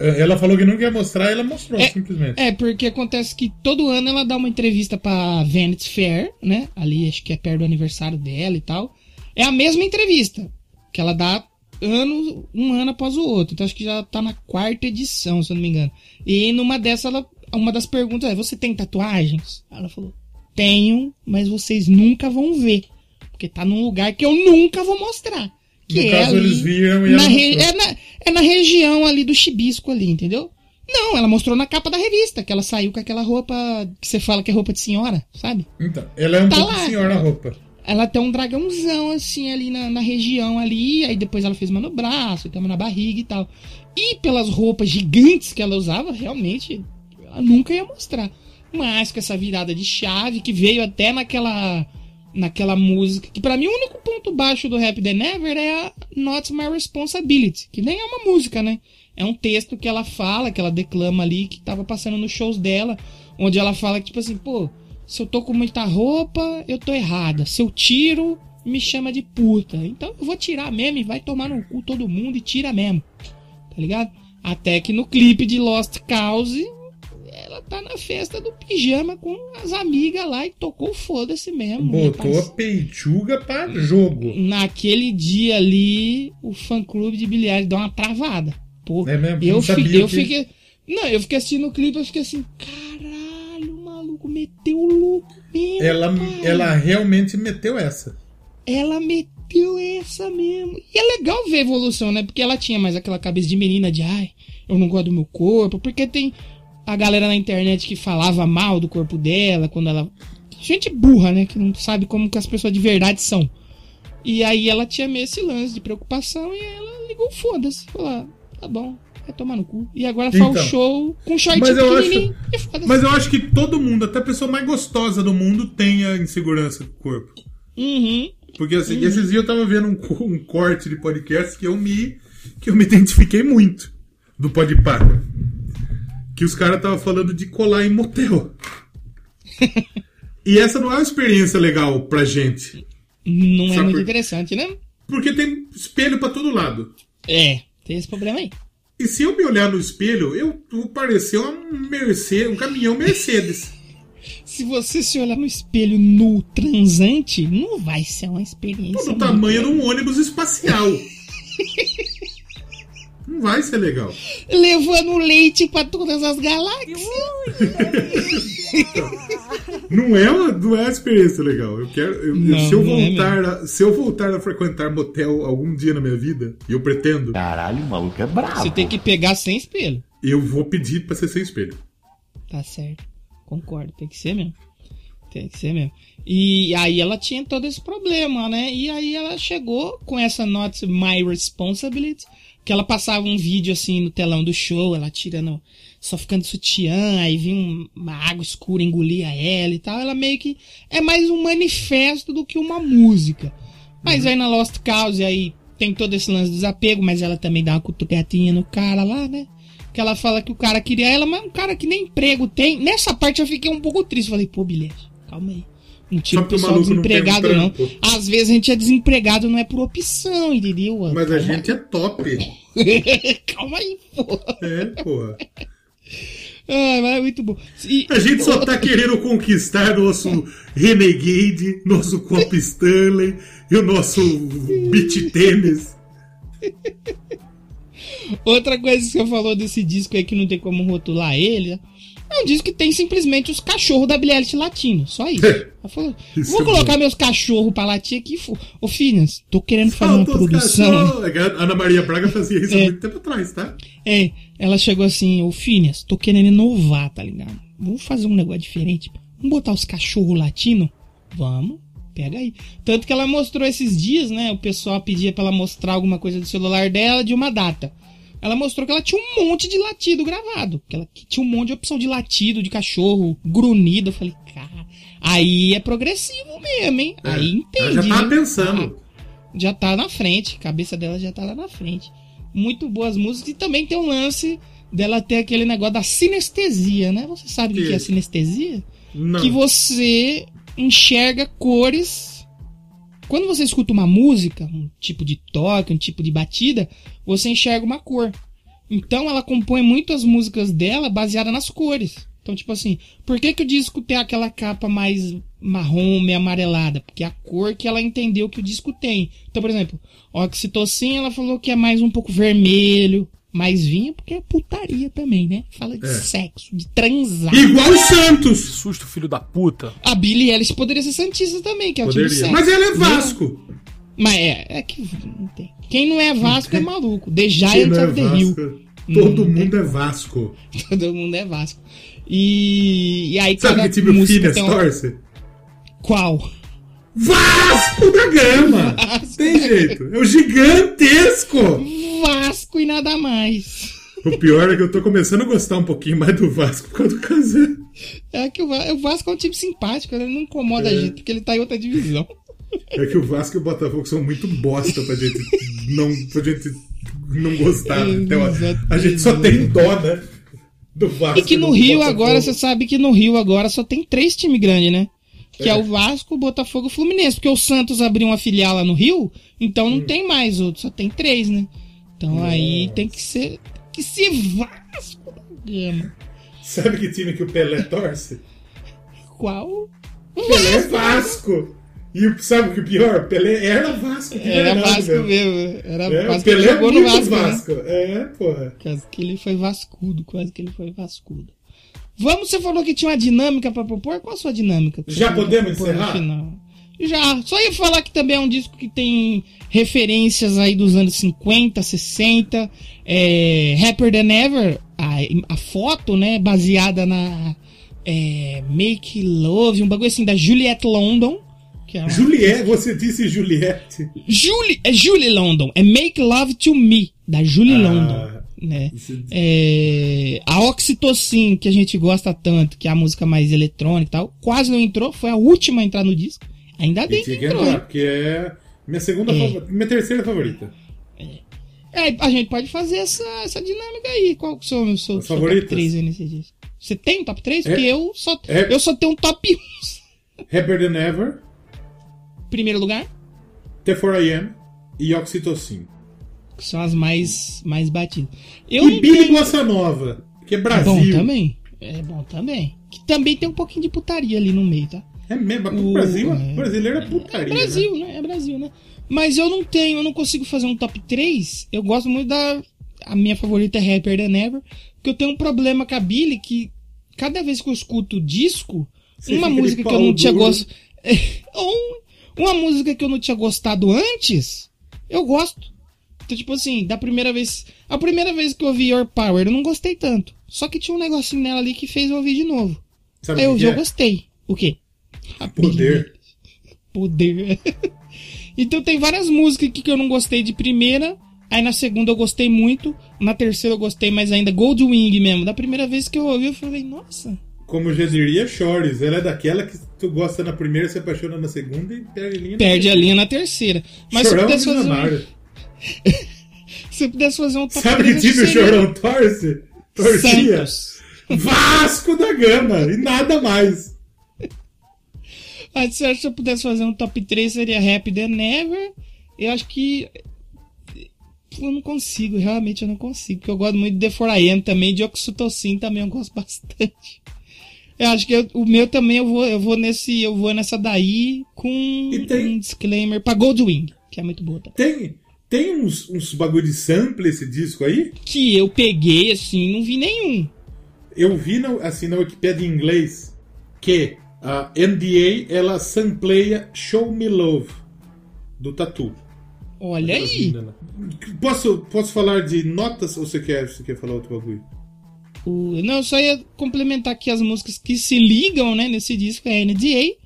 Ela falou que não ia mostrar, ela mostrou, simplesmente. É, porque acontece que todo ano ela dá uma entrevista pra Vanity Fair, né? Ali acho que é perto do aniversário dela e tal. É a mesma entrevista que ela dá ano, um ano após o outro. Então acho que já tá na quarta edição, se eu não me engano. E numa dessa, ela, uma das perguntas é: Você tem tatuagens? Ela falou: Tenho, mas vocês nunca vão ver. Porque tá num lugar que eu nunca vou mostrar. Que No é caso, ali eles viram e na re- é, na, é na região ali do chibisco ali, entendeu? Não, ela mostrou na capa da revista, que ela saiu com aquela roupa que você fala que é roupa de senhora, sabe? Então, ela é um Tá pouco lá. senhora a roupa. Ela tem um dragãozão assim ali na, na região ali, aí depois ela fez uma no braço, uma na barriga e tal. E pelas roupas gigantes que ela usava, realmente, ela nunca ia mostrar. Mas com essa virada de chave que veio até naquela naquela música, que pra mim o único ponto baixo do Rap The Never é a Not My Responsibility, que nem é uma música, né? É um texto que ela fala, que ela declama ali, que tava passando nos shows dela, onde ela fala que, tipo assim, pô, se eu tô com muita roupa, eu tô errada. Se eu tiro, me chama de puta. Então eu vou tirar mesmo e vai tomar no cu todo mundo e tira mesmo. Tá ligado? Até que no clipe de Lost Cause, ela tá na festa do pijama com as amigas lá e tocou foda-se mesmo. Botou rapaz. a peituga pra jogo. Naquele dia ali, o fã clube de bilhares deu uma travada. Pô, É mesmo? eu, fi- eu que- fiquei. Não, eu fiquei assistindo o clipe, eu fiquei assim, caralho, meteu o louco mesmo. Ela, ela realmente meteu essa. Ela meteu essa mesmo. E é legal ver a evolução, né? Porque ela tinha mais aquela cabeça de menina de ai, eu não gosto do meu corpo. Porque tem a galera na internet que falava mal do corpo dela quando ela. Gente burra, né? Que não sabe como que as pessoas de verdade são. E aí ela tinha meio esse lance de preocupação e ela ligou foda-se. Falou, ah, tá bom, vai tomar no cu. E agora faz o Então, show com um short Mas eu acho, mas eu acho que todo mundo, até a pessoa mais gostosa do mundo, tem a insegurança do corpo. Uhum. Porque assim, esses dias eu tava vendo um, um corte de podcast que eu me que eu me (laughs) identifiquei muito do Podpah. Que os caras estavam falando de colar em motel. (laughs) e essa não é uma experiência legal pra gente. Não é Sabe muito por- interessante, né? Porque tem espelho pra todo lado. É, tem esse problema aí. E se eu me olhar no espelho, eu vou parecer uma Mercedes, um caminhão Mercedes. (laughs) Se você se olhar no espelho nu transante, não vai ser uma experiência. do muito tamanho de um ônibus espacial. (laughs) Não vai ser legal. Levando leite pra todas as galáxias. (laughs) Não é uma, não é uma experiência legal. Eu quero. eu- Não, se, eu não é voltar a, se eu voltar a frequentar motel algum dia na minha vida, e eu pretendo, Caralho, o maluco é brabo. Você tem que pegar sem espelho. eu vou pedir pra ser sem espelho. Tá certo. Concordo, tem que ser mesmo. Tem que ser mesmo. E aí ela tinha todo esse problema, né? E aí ela chegou com essa Not My Responsibility, que ela passava um vídeo assim no telão do show, ela tirando, só ficando sutiã, aí vinha um- uma água escura engolia ela e tal. Ela meio que é mais um manifesto do que uma música. Mas aí na Lost Cause aí tem todo esse lance do desapego, mas ela também dá uma cutucatinha no cara lá, né? Que ela fala que o cara queria ela, mas um cara que nem emprego tem. Nessa parte eu fiquei um pouco triste. Falei, pô, bilhete, calma aí. Não tira o pessoal maluco não um desempregado, não. Às vezes a gente é desempregado, não é por opção, entendeu? Mas a Calma gente é top. (laughs) Calma aí, pô. É, porra. Ah, mas é muito bom. E- A gente só tá querendo conquistar nosso Renegade, nosso Copa Stanley e o nosso beat tênis. Outra coisa que você falou desse disco aí que não tem como rotular ele, é um disco que tem simplesmente os cachorros da Billie Eilish latino, só isso. Ela falou, (laughs) Isso vou é colocar bom. meus cachorros pra latir aqui. Ô, Phineas, tô querendo fazer uma Falta produção. A Ana Maria Braga fazia isso há É. muito tempo atrás, tá? É, ela chegou assim, ô Phineas, tô querendo inovar, tá ligado? Vamos fazer um negócio diferente. Vamos botar os cachorros latinos? Vamos, pega aí. Tanto que ela mostrou esses dias, né? O pessoal pedia pra ela mostrar alguma coisa do celular dela de uma data. Ela mostrou que ela tinha um monte de latido gravado. Que ela tinha um monte de opção de latido, de cachorro, grunhido. Eu falei, cara, aí é progressivo mesmo, hein? É, Aí entende. ela já tava hein? pensando. Ah, já tá na frente, a cabeça dela já tá lá na frente. Muito boas músicas e também tem um lance dela ter aquele negócio da sinestesia, né? Você sabe o que, Que é sinestesia? Não. Que você enxerga cores. Quando você escuta uma música, um tipo de toque, um tipo de batida, você enxerga uma cor. Então ela compõe muitas músicas dela baseada nas cores. Então, tipo assim, por que, que o disco tem aquela capa mais marrom, meio amarelada? Porque é a cor que ela entendeu que o disco tem. Então, por exemplo, Oxitocin, ela falou que é mais um pouco vermelho, mais vinho, porque é putaria também, né? Fala de É. sexo, de transar. Igual o Santos. Susto, filho da puta. A Billie Eilish poderia ser Santista também, que é o time de Poderia. sexo. Mas ela é Vasco. Mas é, é que não tem. Quem não é Vasco é maluco. The Giant não é of the Hill. Vasco? Todo Hum, mundo é Vasco. (laughs) Todo mundo é Vasco. E, e aí Sabe cada que time o tem um- torce? Qual? Vasco da Gama! (laughs) Vasco Tem da jeito. É o gigantesco! Vasco e nada mais. O pior é que eu tô começando a gostar um pouquinho mais do Vasco por causa do Kazan. É que o, Va- o Vasco é um time simpático, ele não incomoda É. a gente, porque ele tá em outra divisão. É que o Vasco e o Botafogo são muito bosta pra gente não, pra gente não gostar. Então, a- a gente só tem dó, né? Do Vasco. E que no Rio Botafogo. agora, você sabe que no Rio agora só tem três times grandes, né? Que é. o Vasco, o Botafogo e o Fluminense. Porque o Santos abriu uma filial lá no Rio, então Hum. não tem mais outro, só tem três, né? Então aí tem que ser. Que ser Vasco da Gama. Sabe que time que o Pelé torce? Qual? Pelé é Vasco! E sabe o que é pior? Pelé era Vasco. de Era verdade, Vasco meu. mesmo. Era É, quase o que ele Pelé é jogou no muito Vasco. né? Vasco. É, porra. Quase que ele foi vascudo, quase que ele foi vascudo. Vamos, você falou que tinha uma dinâmica pra propor? Qual a sua dinâmica? que Já podemos propor no encerrar? final? Já. Só ia falar que também é um disco que tem referências aí dos anos 50, 60. É, Happier Than Ever, a, a foto, né, baseada na é, Make Love, um bagulho assim da Juliette London. Que é uma- Juliette, você disse Juliette. Julie, é Julie London, é Make Love to Me, da Julie Ah, London. Né? É, a Oxytocin, que a gente gosta tanto, que é a música mais eletrônica e tal, quase não entrou, foi a última a entrar no disco. Ainda bem que que entrou. entrar, porque é minha segunda É. favorita. Minha terceira favorita. É, a gente pode fazer essa, essa dinâmica aí. Qual que são os seus top favoritas? 3 aí nesse disco? Você tem um top 3? É. Porque eu só, É. eu só tenho um top 1. (laughs) Happier Than Ever, Primeiro lugar, The 4am e Oxytocin. que são as mais, mais batidas. Eu E Billy tenho- Bossa Nova, que é Brasil. Bom também. É bom também. Que também tem um pouquinho de putaria ali no meio, tá? É mesmo, O- o Brasil, é. brasileiro é putaria. É Brasil, né? É Brasil, né? Mas eu não tenho, eu não consigo fazer um top 3. Eu gosto muito da. a minha favorita é Happier Than Ever, porque eu tenho um problema com a Billy que cada vez que eu escuto o disco, Você uma música que eu não tinha gostado. Ou (laughs) uma música que eu não tinha gostado antes, eu gosto. Então, tipo assim, da primeira vez. A primeira vez que eu ouvi Your Power, eu não gostei tanto. Só que tinha um negocinho nela ali que fez eu ouvir de novo. Sabe Aí eu o ouvi, eu é? gostei. O quê? A Poder. Poder. (laughs) então tem várias músicas aqui que eu não gostei de primeira. Aí na segunda eu gostei muito. Na terceira eu gostei mais ainda. Goldwing mesmo. Da primeira vez que eu ouvi, eu falei, nossa. Como já diria Chores, ela é daquela que tu gosta na primeira, se apaixona na segunda e perde a linha. na Perde a terceira. linha na terceira. Mas se pudesse fazer um, (laughs) se pudesse fazer um top Sabe que time o seria Chorão torce? Torcia. Santos. Vasco da Gama e nada mais. Mas se eu pudesse fazer um top 3 seria Happy Than Never. Eu acho que. Eu não consigo, realmente eu não consigo. Porque eu gosto muito de The 4AM também, de Oxytocin também eu gosto (laughs) bastante. Eu acho que eu- o meu também eu vou, eu vou nesse. Eu vou nessa daí com um disclaimer pra Goldwing, que é muito boa também. Tem, tem uns, uns bagulho de sample esse disco aí? Que eu peguei assim, não vi nenhum. Eu vi na, assim na Wikipedia em inglês que a NDA ela sampleia Show Me Love do Tatu. Olha aí. Posso, posso falar de notas ou você quer, você quer falar outro bagulho? O- não, eu só ia complementar aqui as músicas que se ligam, né, nesse disco, é NDA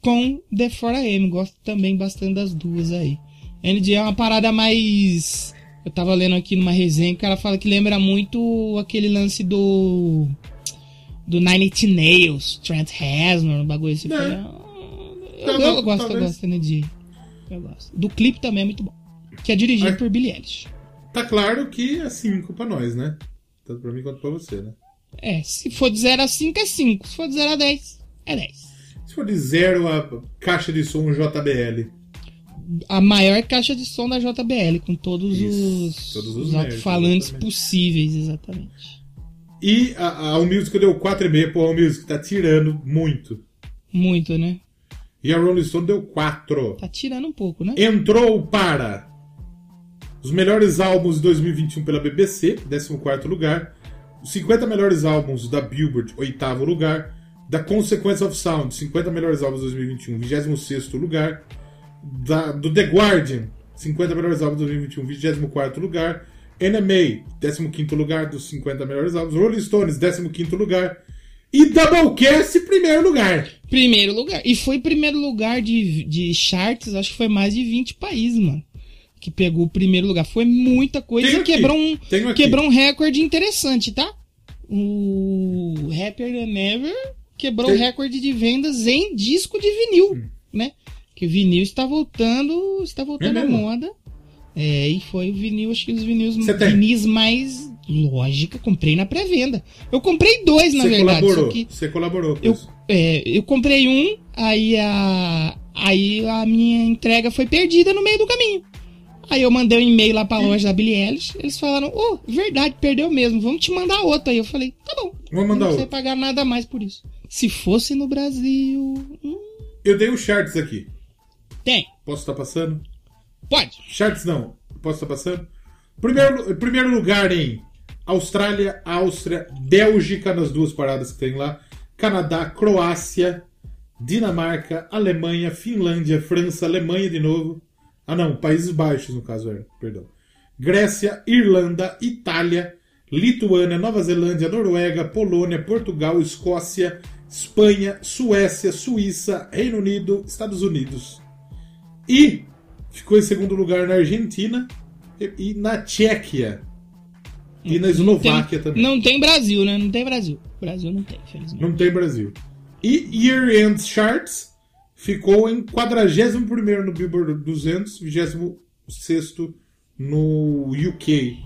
com The 4AM. Gosto também bastante das duas aí. NDA é uma parada mais. Eu tava lendo aqui numa resenha que o cara fala que lembra muito aquele lance do. Do Nine Inch Nails, Trent Reznor, um bagulho assim. É. Eu, ah, eu, Tá, eu gosto, eu talvez. gosto da NDA. Eu gosto. Do clipe também é muito bom. Que é dirigido Ai. por Billie Eilish. Tá claro que é 5 pra nós, né? Tanto pra mim quanto pra você, né? É, se for de 0 a 5 é 5. Se for de 0 a 10, é 10. Se for de zero a caixa de som JBL. a maior caixa de som da JBL, com todos os, todos os os nerds, alto-falantes possíveis, exatamente. E a, a All Music deu 4,5, pô, a All Music tá tirando muito. Muito, né? E a Rolling Stone deu 4. Tá tirando um pouco, né? Entrou para os melhores álbuns de 2021 pela BBC, 14 lugar. Os 50 melhores álbuns da Billboard, oitavo lugar. Da Consequence of Sound, 50 melhores álbuns de 2021, 26 lugar. Da, do The Guardian, 50 melhores álbuns de 2021, 24 lugar. NMA, 15 lugar dos 50 melhores álbuns. Rolling Stones, 15 lugar. E Doublecast, primeiro lugar. Primeiro lugar. E foi primeiro lugar de, de charts, acho que foi mais de 20 países, mano. Que pegou o primeiro lugar. Foi muita coisa Tenho e aqui, quebrou um, quebrou um recorde interessante, tá? O Happier Than Ever quebrou o Tem- recorde de vendas em disco de vinil, Hum. né? Que o vinil está voltando, está voltando É à moda. É, e foi o vinil, acho que os tem? vinis mais lógica, comprei na pré-venda. Eu comprei dois, na Você verdade, colaborou. que Você colaborou com eu, isso. é, eu comprei um, aí a, aí a minha entrega foi perdida no meio do caminho. Aí eu mandei um e-mail lá pra loja da Billie Eilish, eles falaram, ô, verdade, perdeu mesmo, vamos te mandar outra. Aí eu falei, tá bom, Vamos mandar não outra. pagar nada mais por isso. Se fosse no Brasil, hum, Eu dei os charts aqui. tem, Posso estar passando? Pode. Charts não. Posso estar passando? Primeiro, primeiro lugar em Austrália, Áustria, Bélgica, nas duas paradas que tem lá. Canadá, Croácia, Dinamarca, Alemanha, Finlândia, França, Alemanha de novo. Ah não, Países Baixos no caso era, perdão. Grécia, Irlanda, Itália, Lituânia, Nova Zelândia, Noruega, Polônia, Portugal, Escócia, Espanha, Suécia, Suíça, Reino Unido, Estados Unidos. E ficou em segundo lugar na Argentina e, e na Tchequia. E na Eslováquia Tem- também. Não tem Brasil, né? Não tem Brasil. Brasil não tem, infelizmente. Não tem Brasil. E Year End Charts ficou em 41 no Billboard 200, 26 no UK.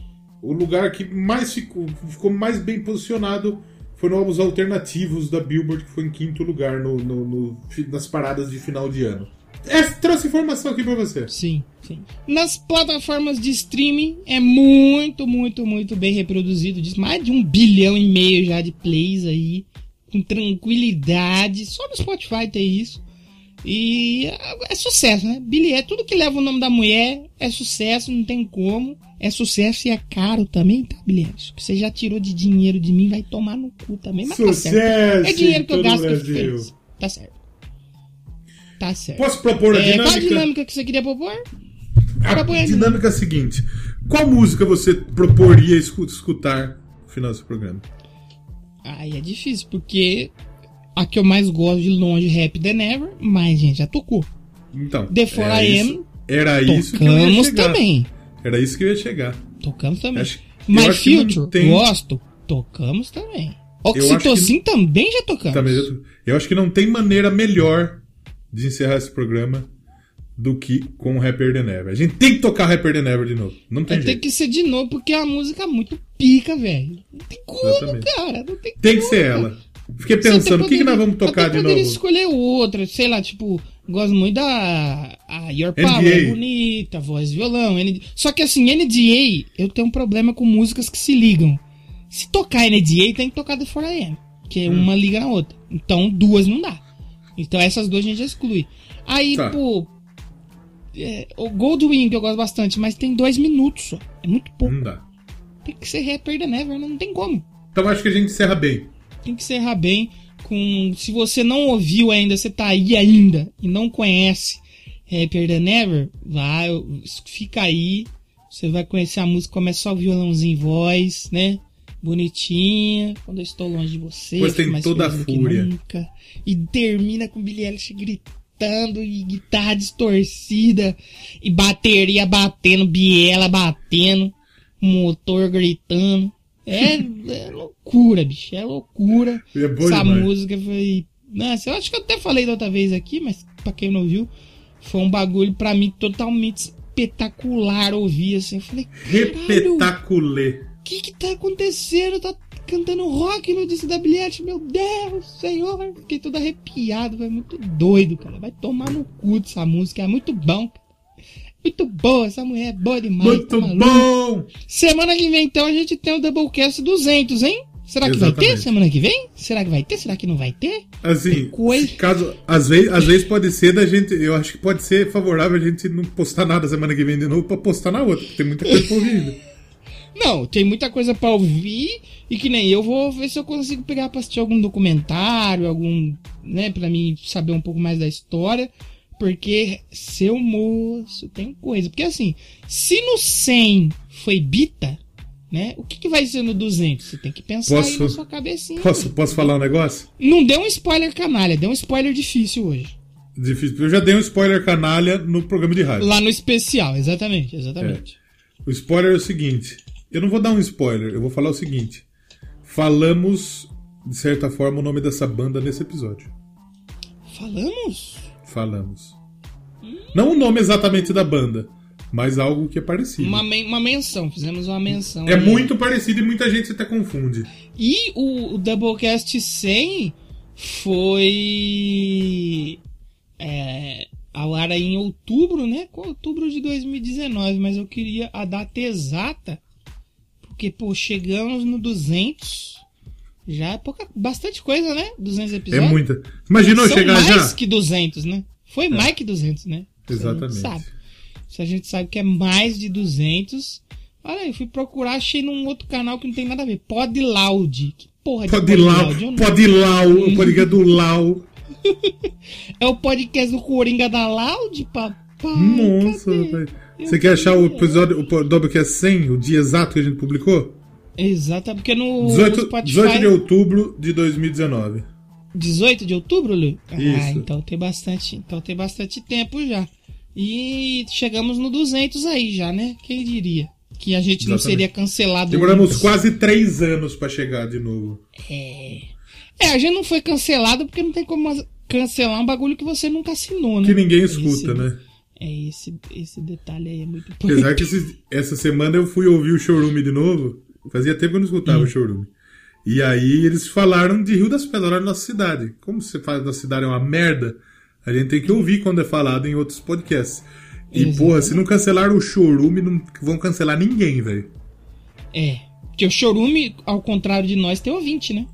O lugar que mais ficou, ficou mais bem posicionado foi no álbuns alternativos da Billboard, que foi em quinto lugar no, no- no- nas paradas de final de ano. É, trouxe informação aqui pra você. Sim, sim. Nas plataformas de streaming é muito, muito, muito bem reproduzido. Diz mais de um bilhão e meio já de plays aí. Com tranquilidade. Só no Spotify tem isso. E é, sucesso, né? Billy é tudo que leva o nome da mulher é sucesso, não tem como. É sucesso e é caro também, tá, Billy? Isso que você já tirou de dinheiro de mim, vai tomar no cu também, mas tá certo. Sucesso É dinheiro que eu gasto que Brasil. feliz. Tá certo. Tá certo. Posso propor a É, qual a dinâmica? dinâmica que você queria propor? A Propõe dinâmica é a seguinte: qual música você proporia escu- escutar no final desse programa? Aí é difícil, porque a que eu mais gosto de longe Rap Than Never, mas gente já tocou. Então, The For era I isso- Am, Era isso que eu ia Tocamos chegar. também. Era isso que eu ia chegar. Tocamos também. Acho- My Future, tem- gosto. Tocamos também. acho que- Oxitocin também já tocamos. Também eu acho que não tem maneira melhor de encerrar esse programa do que com o Rapper Than Never. A gente tem que tocar Rapper Than Never de novo. Não tem jeito. que ser de novo, porque é uma música muito pica, velho. Não tem como, Exatamente. cara. Não tem Tem que ser ela. Fiquei pensando, o que, que nós poderia- vamos tocar de poderia novo? escolher outra, sei lá, tipo, gosto muito da a Your NDA. Power, é bonita, voz e violão. NDA. Só que assim, NDA, eu tenho um problema com músicas que se ligam. Se tocar NDA, tem que tocar The 4AM, que Hum. uma liga na outra. Então, duas não dá. Então, essas duas a gente exclui. Aí, Tá. pô, é, o Goldwing eu gosto bastante, mas tem dois minutos só. É muito pouco. Não dá. Tem que ser Rapper Than Never, não tem como Então acho que a gente encerra bem. tem que encerrar bem com. Se você não ouviu ainda, você tá aí ainda e não conhece Rapper Than Never, vai, fica aí. Você vai conhecer a música, começa só o violãozinho em voz, né? Bonitinha, quando eu estou longe de você. Pois tem mais toda a fúria. nunca. E termina com Billie Eilish gritando e guitarra distorcida e bateria batendo, biela batendo, motor gritando. É, é loucura, bicho. É loucura. É Essa demais. música foi. Nossa, eu acho que eu até falei da outra vez aqui, mas pra quem não viu, foi um bagulho pra mim totalmente espetacular ouvir assim. Eu falei, Repetaculê. O que que tá acontecendo? Tá cantando rock no disco da bilhete, meu Deus, senhor. Fiquei todo arrepiado, foi muito doido, cara. Vai tomar no cu dessa música, é muito bom. cara. Muito boa, essa mulher é boa demais. Muito tá bom! Semana que vem, então, a gente tem o Doublecast 200, hein? Será que vai ter Exatamente. semana que vem? Será que vai ter? Será que não vai ter? Assim, coisa. caso, às vezes, às vezes pode ser da gente, eu acho que pode ser favorável a gente não postar nada semana que vem de novo pra postar na outra, porque tem muita coisa pra ouvir ainda. Não, tem muita coisa pra ouvir e que nem eu vou ver se eu consigo pegar pra assistir algum documentário, algum, né, pra mim saber um pouco mais da história, porque seu moço tem coisa. Porque assim, se no 100 foi Bita, né, o que, que vai ser no 200? Você tem que pensar aí Posso- na sua cabecinha. Posso, posso falar um negócio? Não deu um spoiler canalha, deu um spoiler difícil hoje. Difícil, eu já dei um spoiler canalha no programa de rádio. Lá no especial, exatamente, exatamente. O spoiler é o seguinte: eu não vou dar um spoiler, eu vou falar o seguinte. Falamos, de certa forma, o nome dessa banda nesse episódio. Falamos? Falamos. Não o nome exatamente da banda, mas algo que é parecido. Uma, men- uma menção, fizemos uma menção. É muito parecido e muita gente até confunde. E o, o Doublecast 100 foi é, ao ar em outubro, né? Outubro de 2019, mas eu queria a data exata, porque, pô, chegamos no 200, já é pouca, bastante coisa, né? 200 É episódios. muita. Imaginou São chegar mais já? É. que 200, né? Foi mais que 200, né? Isso a gente Exatamente. sabe. Se a gente sabe que é mais de 200. Olha aí, eu fui procurar, achei num outro canal que não tem nada a ver. Pod Loud. Que porra de lá, Eu não- pode ir lá, o podcast do Lau. (laughs) É o podcast do Coringa da Loud, papai. Nossa, cadê? Você quer achar o episódio, o Dobrecast 100, o dia exato que a gente publicou? Exato, porque no 18, Spotify... 18 de outubro de 2019. 18 de outubro, Lu? Ah, Isso. então tem bastante, então tem bastante tempo já. E chegamos no 200 aí já, né? Quem diria? Que a gente não Exatamente. seria cancelado. Demoramos antes. quase 3 anos pra chegar de novo. É, a gente não foi cancelado porque não tem como cancelar um bagulho que você nunca assinou, né? Que ninguém Esse- escuta, né? É esse, esse detalhe aí é muito Apesar que esses- essa semana eu fui ouvir o showroom de novo. Fazia tempo que eu não escutava Hum. o showroom. E aí eles falaram de Rio das Pedras, da nossa cidade. Como você fala da cidade é uma merda, a gente tem que ouvir quando é falado em outros podcasts. E, Exatamente. porra, se não cancelaram o showroom, não vão cancelar ninguém, velho. É. Porque o Chorume, ao contrário de nós, tem ouvinte, né?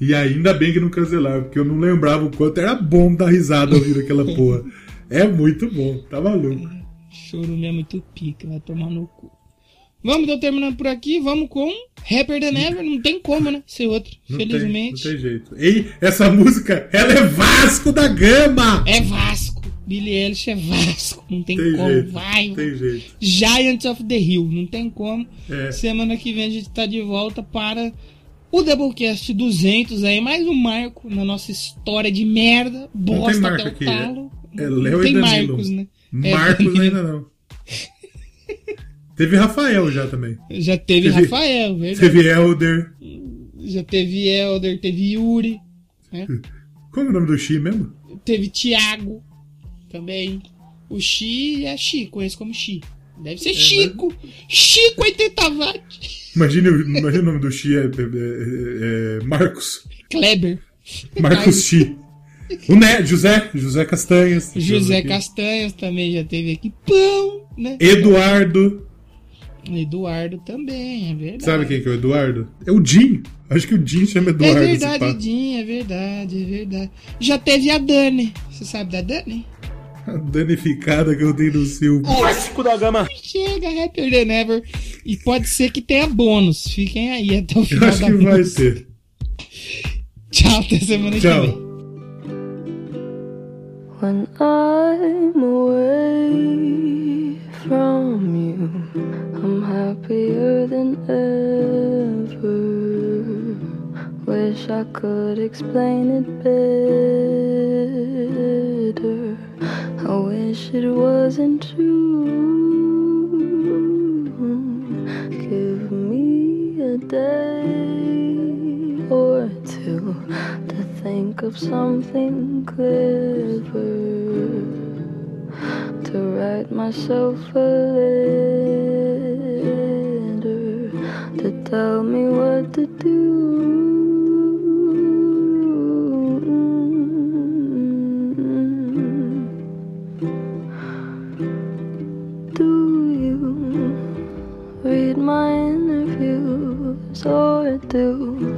E ainda bem que não cancelaram, porque eu não lembrava o quanto era bom dar risada ouvindo aquela porra. (laughs) É muito bom, tá maluco. Chorume é muito pica, vai tomar no cu. Vamos, então terminando por aqui, vamos com Rapper Than Ever, não tem como, né? Ser outro, Não tem- felizmente. não tem jeito. E essa música, ela é Vasco da Gama! É Vasco. Billy Eilish é Vasco, não tem, Tem como, jeito, vai. tem jeito. Giants of the Hill, não tem como. É. Semana que vem a gente tá de volta para o Doublecast 200 aí, mais um marco na nossa história de merda, Não tem bosta até o aqui, talo. É, é Léo tem e Danilo. Marcos, né? É, Marcos Danilo. ainda não. Teve Rafael já também. Já teve, Teve- Rafael, verdade. Teve Elder. Já teve Elder, teve Yuri, né? (laughs) Como é o nome do Xi mesmo? Teve Thiago também. O Xi é Xi, conheço como Xi. Deve ser Chico. Chico 80 watts. Imagine, o- imagine o nome do Xi é, é- é- é Marcos. Kleber. Marcos Xi. O Né, José, José Castanhas. José. Castanhas também já teve aqui. Pão, né? Eduardo. Eduardo também, é verdade. Sabe quem que é o Eduardo? É o Jim. Acho que o Jim chama Eduardo. É verdade. Edinho, é verdade, é verdade. Já teve a Dani. Você sabe da Dani? A danificada que eu dei no seu. Vasco da Gama. Chega, Happier Than Ever. E pode ser que tenha bônus. Fiquem aí até o Eu final acho da que vai música. ter. Tchau, até semana Tchau. que vem. When I'm away from you, I'm happier than ever. Wish I could explain it better. I wish it wasn't true. Give me a day or two to think of something clever to write myself a letter to tell me what to do. Do you read my interviews or do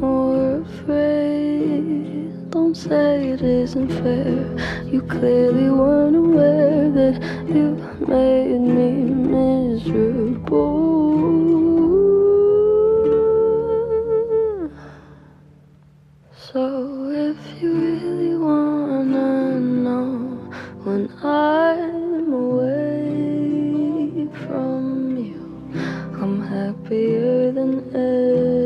more afraid. Don't say it isn't fair. You clearly weren't aware that you made me miserable. So if you really wanna know when I'm away from you, I'm happier than ever.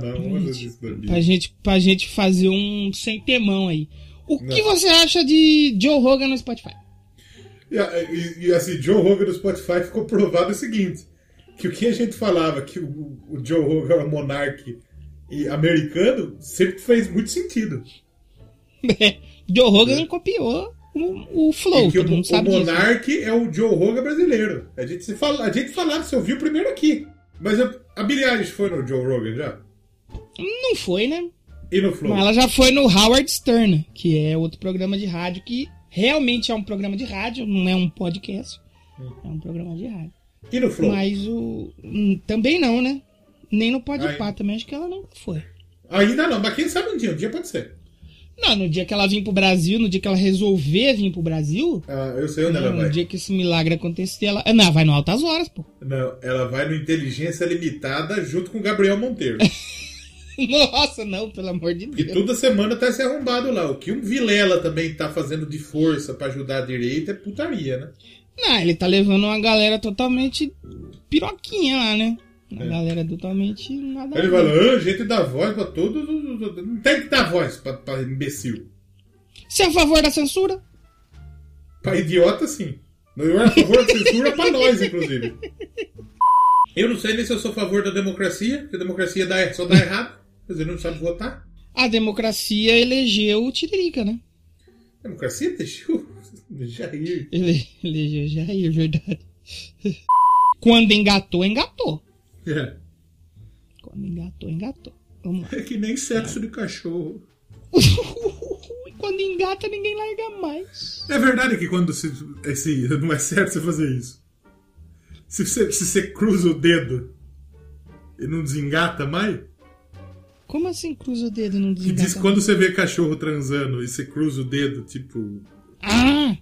Não. Da Pra gente, pra gente fazer um sem temão aí. O que você acha de Joe Rogan no Spotify? E, e- e, assim, Joe Rogan no Spotify ficou provado o seguinte: que o que a gente falava que o, o Joe Rogan era um monarque e americano sempre fez muito sentido. (laughs) Joe Rogan copiou o, o Flow, e que o, todo mundo o sabe disso. é o Joe Rogan brasileiro. A gente, se fala, a gente falava, você ouviu primeiro aqui. Mas a, a Billie Eilish foi no Joe Rogan já? Não foi, né? E no Flow? Mas ela já foi no Howard Stern, que é outro programa de rádio que realmente é um programa de rádio, não é um podcast. É um programa de rádio. E no Flow? Mas o. hum, Também não, né? Nem no Ai. também, acho que ela nunca foi. Ainda não, mas quem sabe um dia, um dia pode ser. Não, no dia que ela vir pro Brasil, no dia que ela resolver vir pro Brasil, Ah, eu sei onde ela no vai. dia que esse milagre acontecer, ela. Ah, Não, vai no Altas Horas, pô. Não, ela vai no Inteligência Limitada junto com o Gabriel Monteiro. (laughs) Nossa, não, pelo amor de E Deus. toda semana tá se arrombado lá. O que um Vilela também tá fazendo de força pra ajudar a direita é putaria, né? Não, ele tá levando uma galera totalmente piroquinha lá, né? Uma É. galera totalmente nada Ele fala, ah, gente dá voz pra todos. os- os- Não tem que dar voz pra, pra imbecil. Você é a favor da censura? Pra idiota, sim. Eu era a favor da censura pra nós, inclusive. (laughs) Eu não sei nem se eu sou a favor da democracia, porque a democracia dá, só dá errado. Quer dizer, não sabe votar. A democracia elegeu o Tiririca, né? Democracia deixou. (laughs) Jair. Ele elegeu Jair, verdade. (laughs) Quando engatou, engatou. É. Quando engatou, engatou. Vamos lá. É que nem sexo de cachorro. (laughs) Quando engata, ninguém larga mais. É verdade que quando se, esse, não é certo você fazer isso. Se você, se você cruza o dedo e não desengata mais, Como assim cruza o dedo e não que diz que quando você vê cachorro transando e você cruza o dedo, tipo. Ah!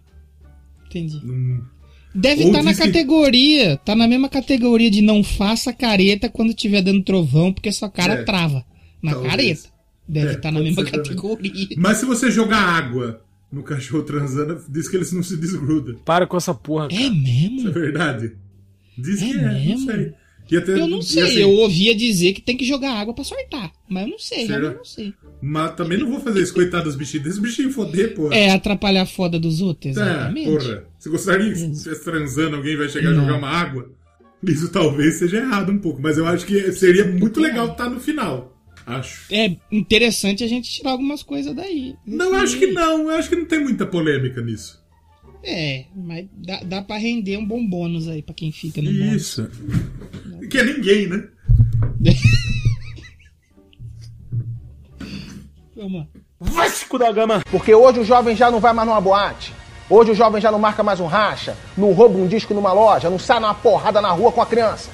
Entendi. Num... Deve estar na diz que- categoria, tá na mesma categoria de não faça careta quando tiver dando trovão, porque sua cara É. trava na Talvez. careta. Deve É, estar na mesma ser também. categoria. Mas se você jogar água no cachorro transando, diz que eles não se desgrudam. Para com essa porra. É mesmo? Isso é verdade? Diz que É é, não mesmo? sei. Até- Eu não sei, assim, eu ouvia dizer que tem que jogar água pra sortar. Mas eu não sei, Será? realmente não sei. Mas também não vou fazer isso, coitado dos bichinhos. Deixa os bichinhos foder, porra. É atrapalhar a foda dos outros, Tá, exatamente. porra. Você gostaria que se transando, alguém vai chegar a jogar uma água? Isso talvez seja errado um pouco, mas eu acho que seria muito legal estar no final. Acho. É interessante a gente tirar algumas coisas daí. Não, eu acho que não. Eu acho que não tem muita polêmica nisso. É, mas dá, dá pra render um bom bônus aí pra quem fica no bônus. Que é ninguém, né? Vasco da Gama. Porque hoje o jovem já não vai mais numa boate. Hoje o jovem já não marca mais um racha, não rouba um disco numa loja, não sai numa porrada na rua com a criança.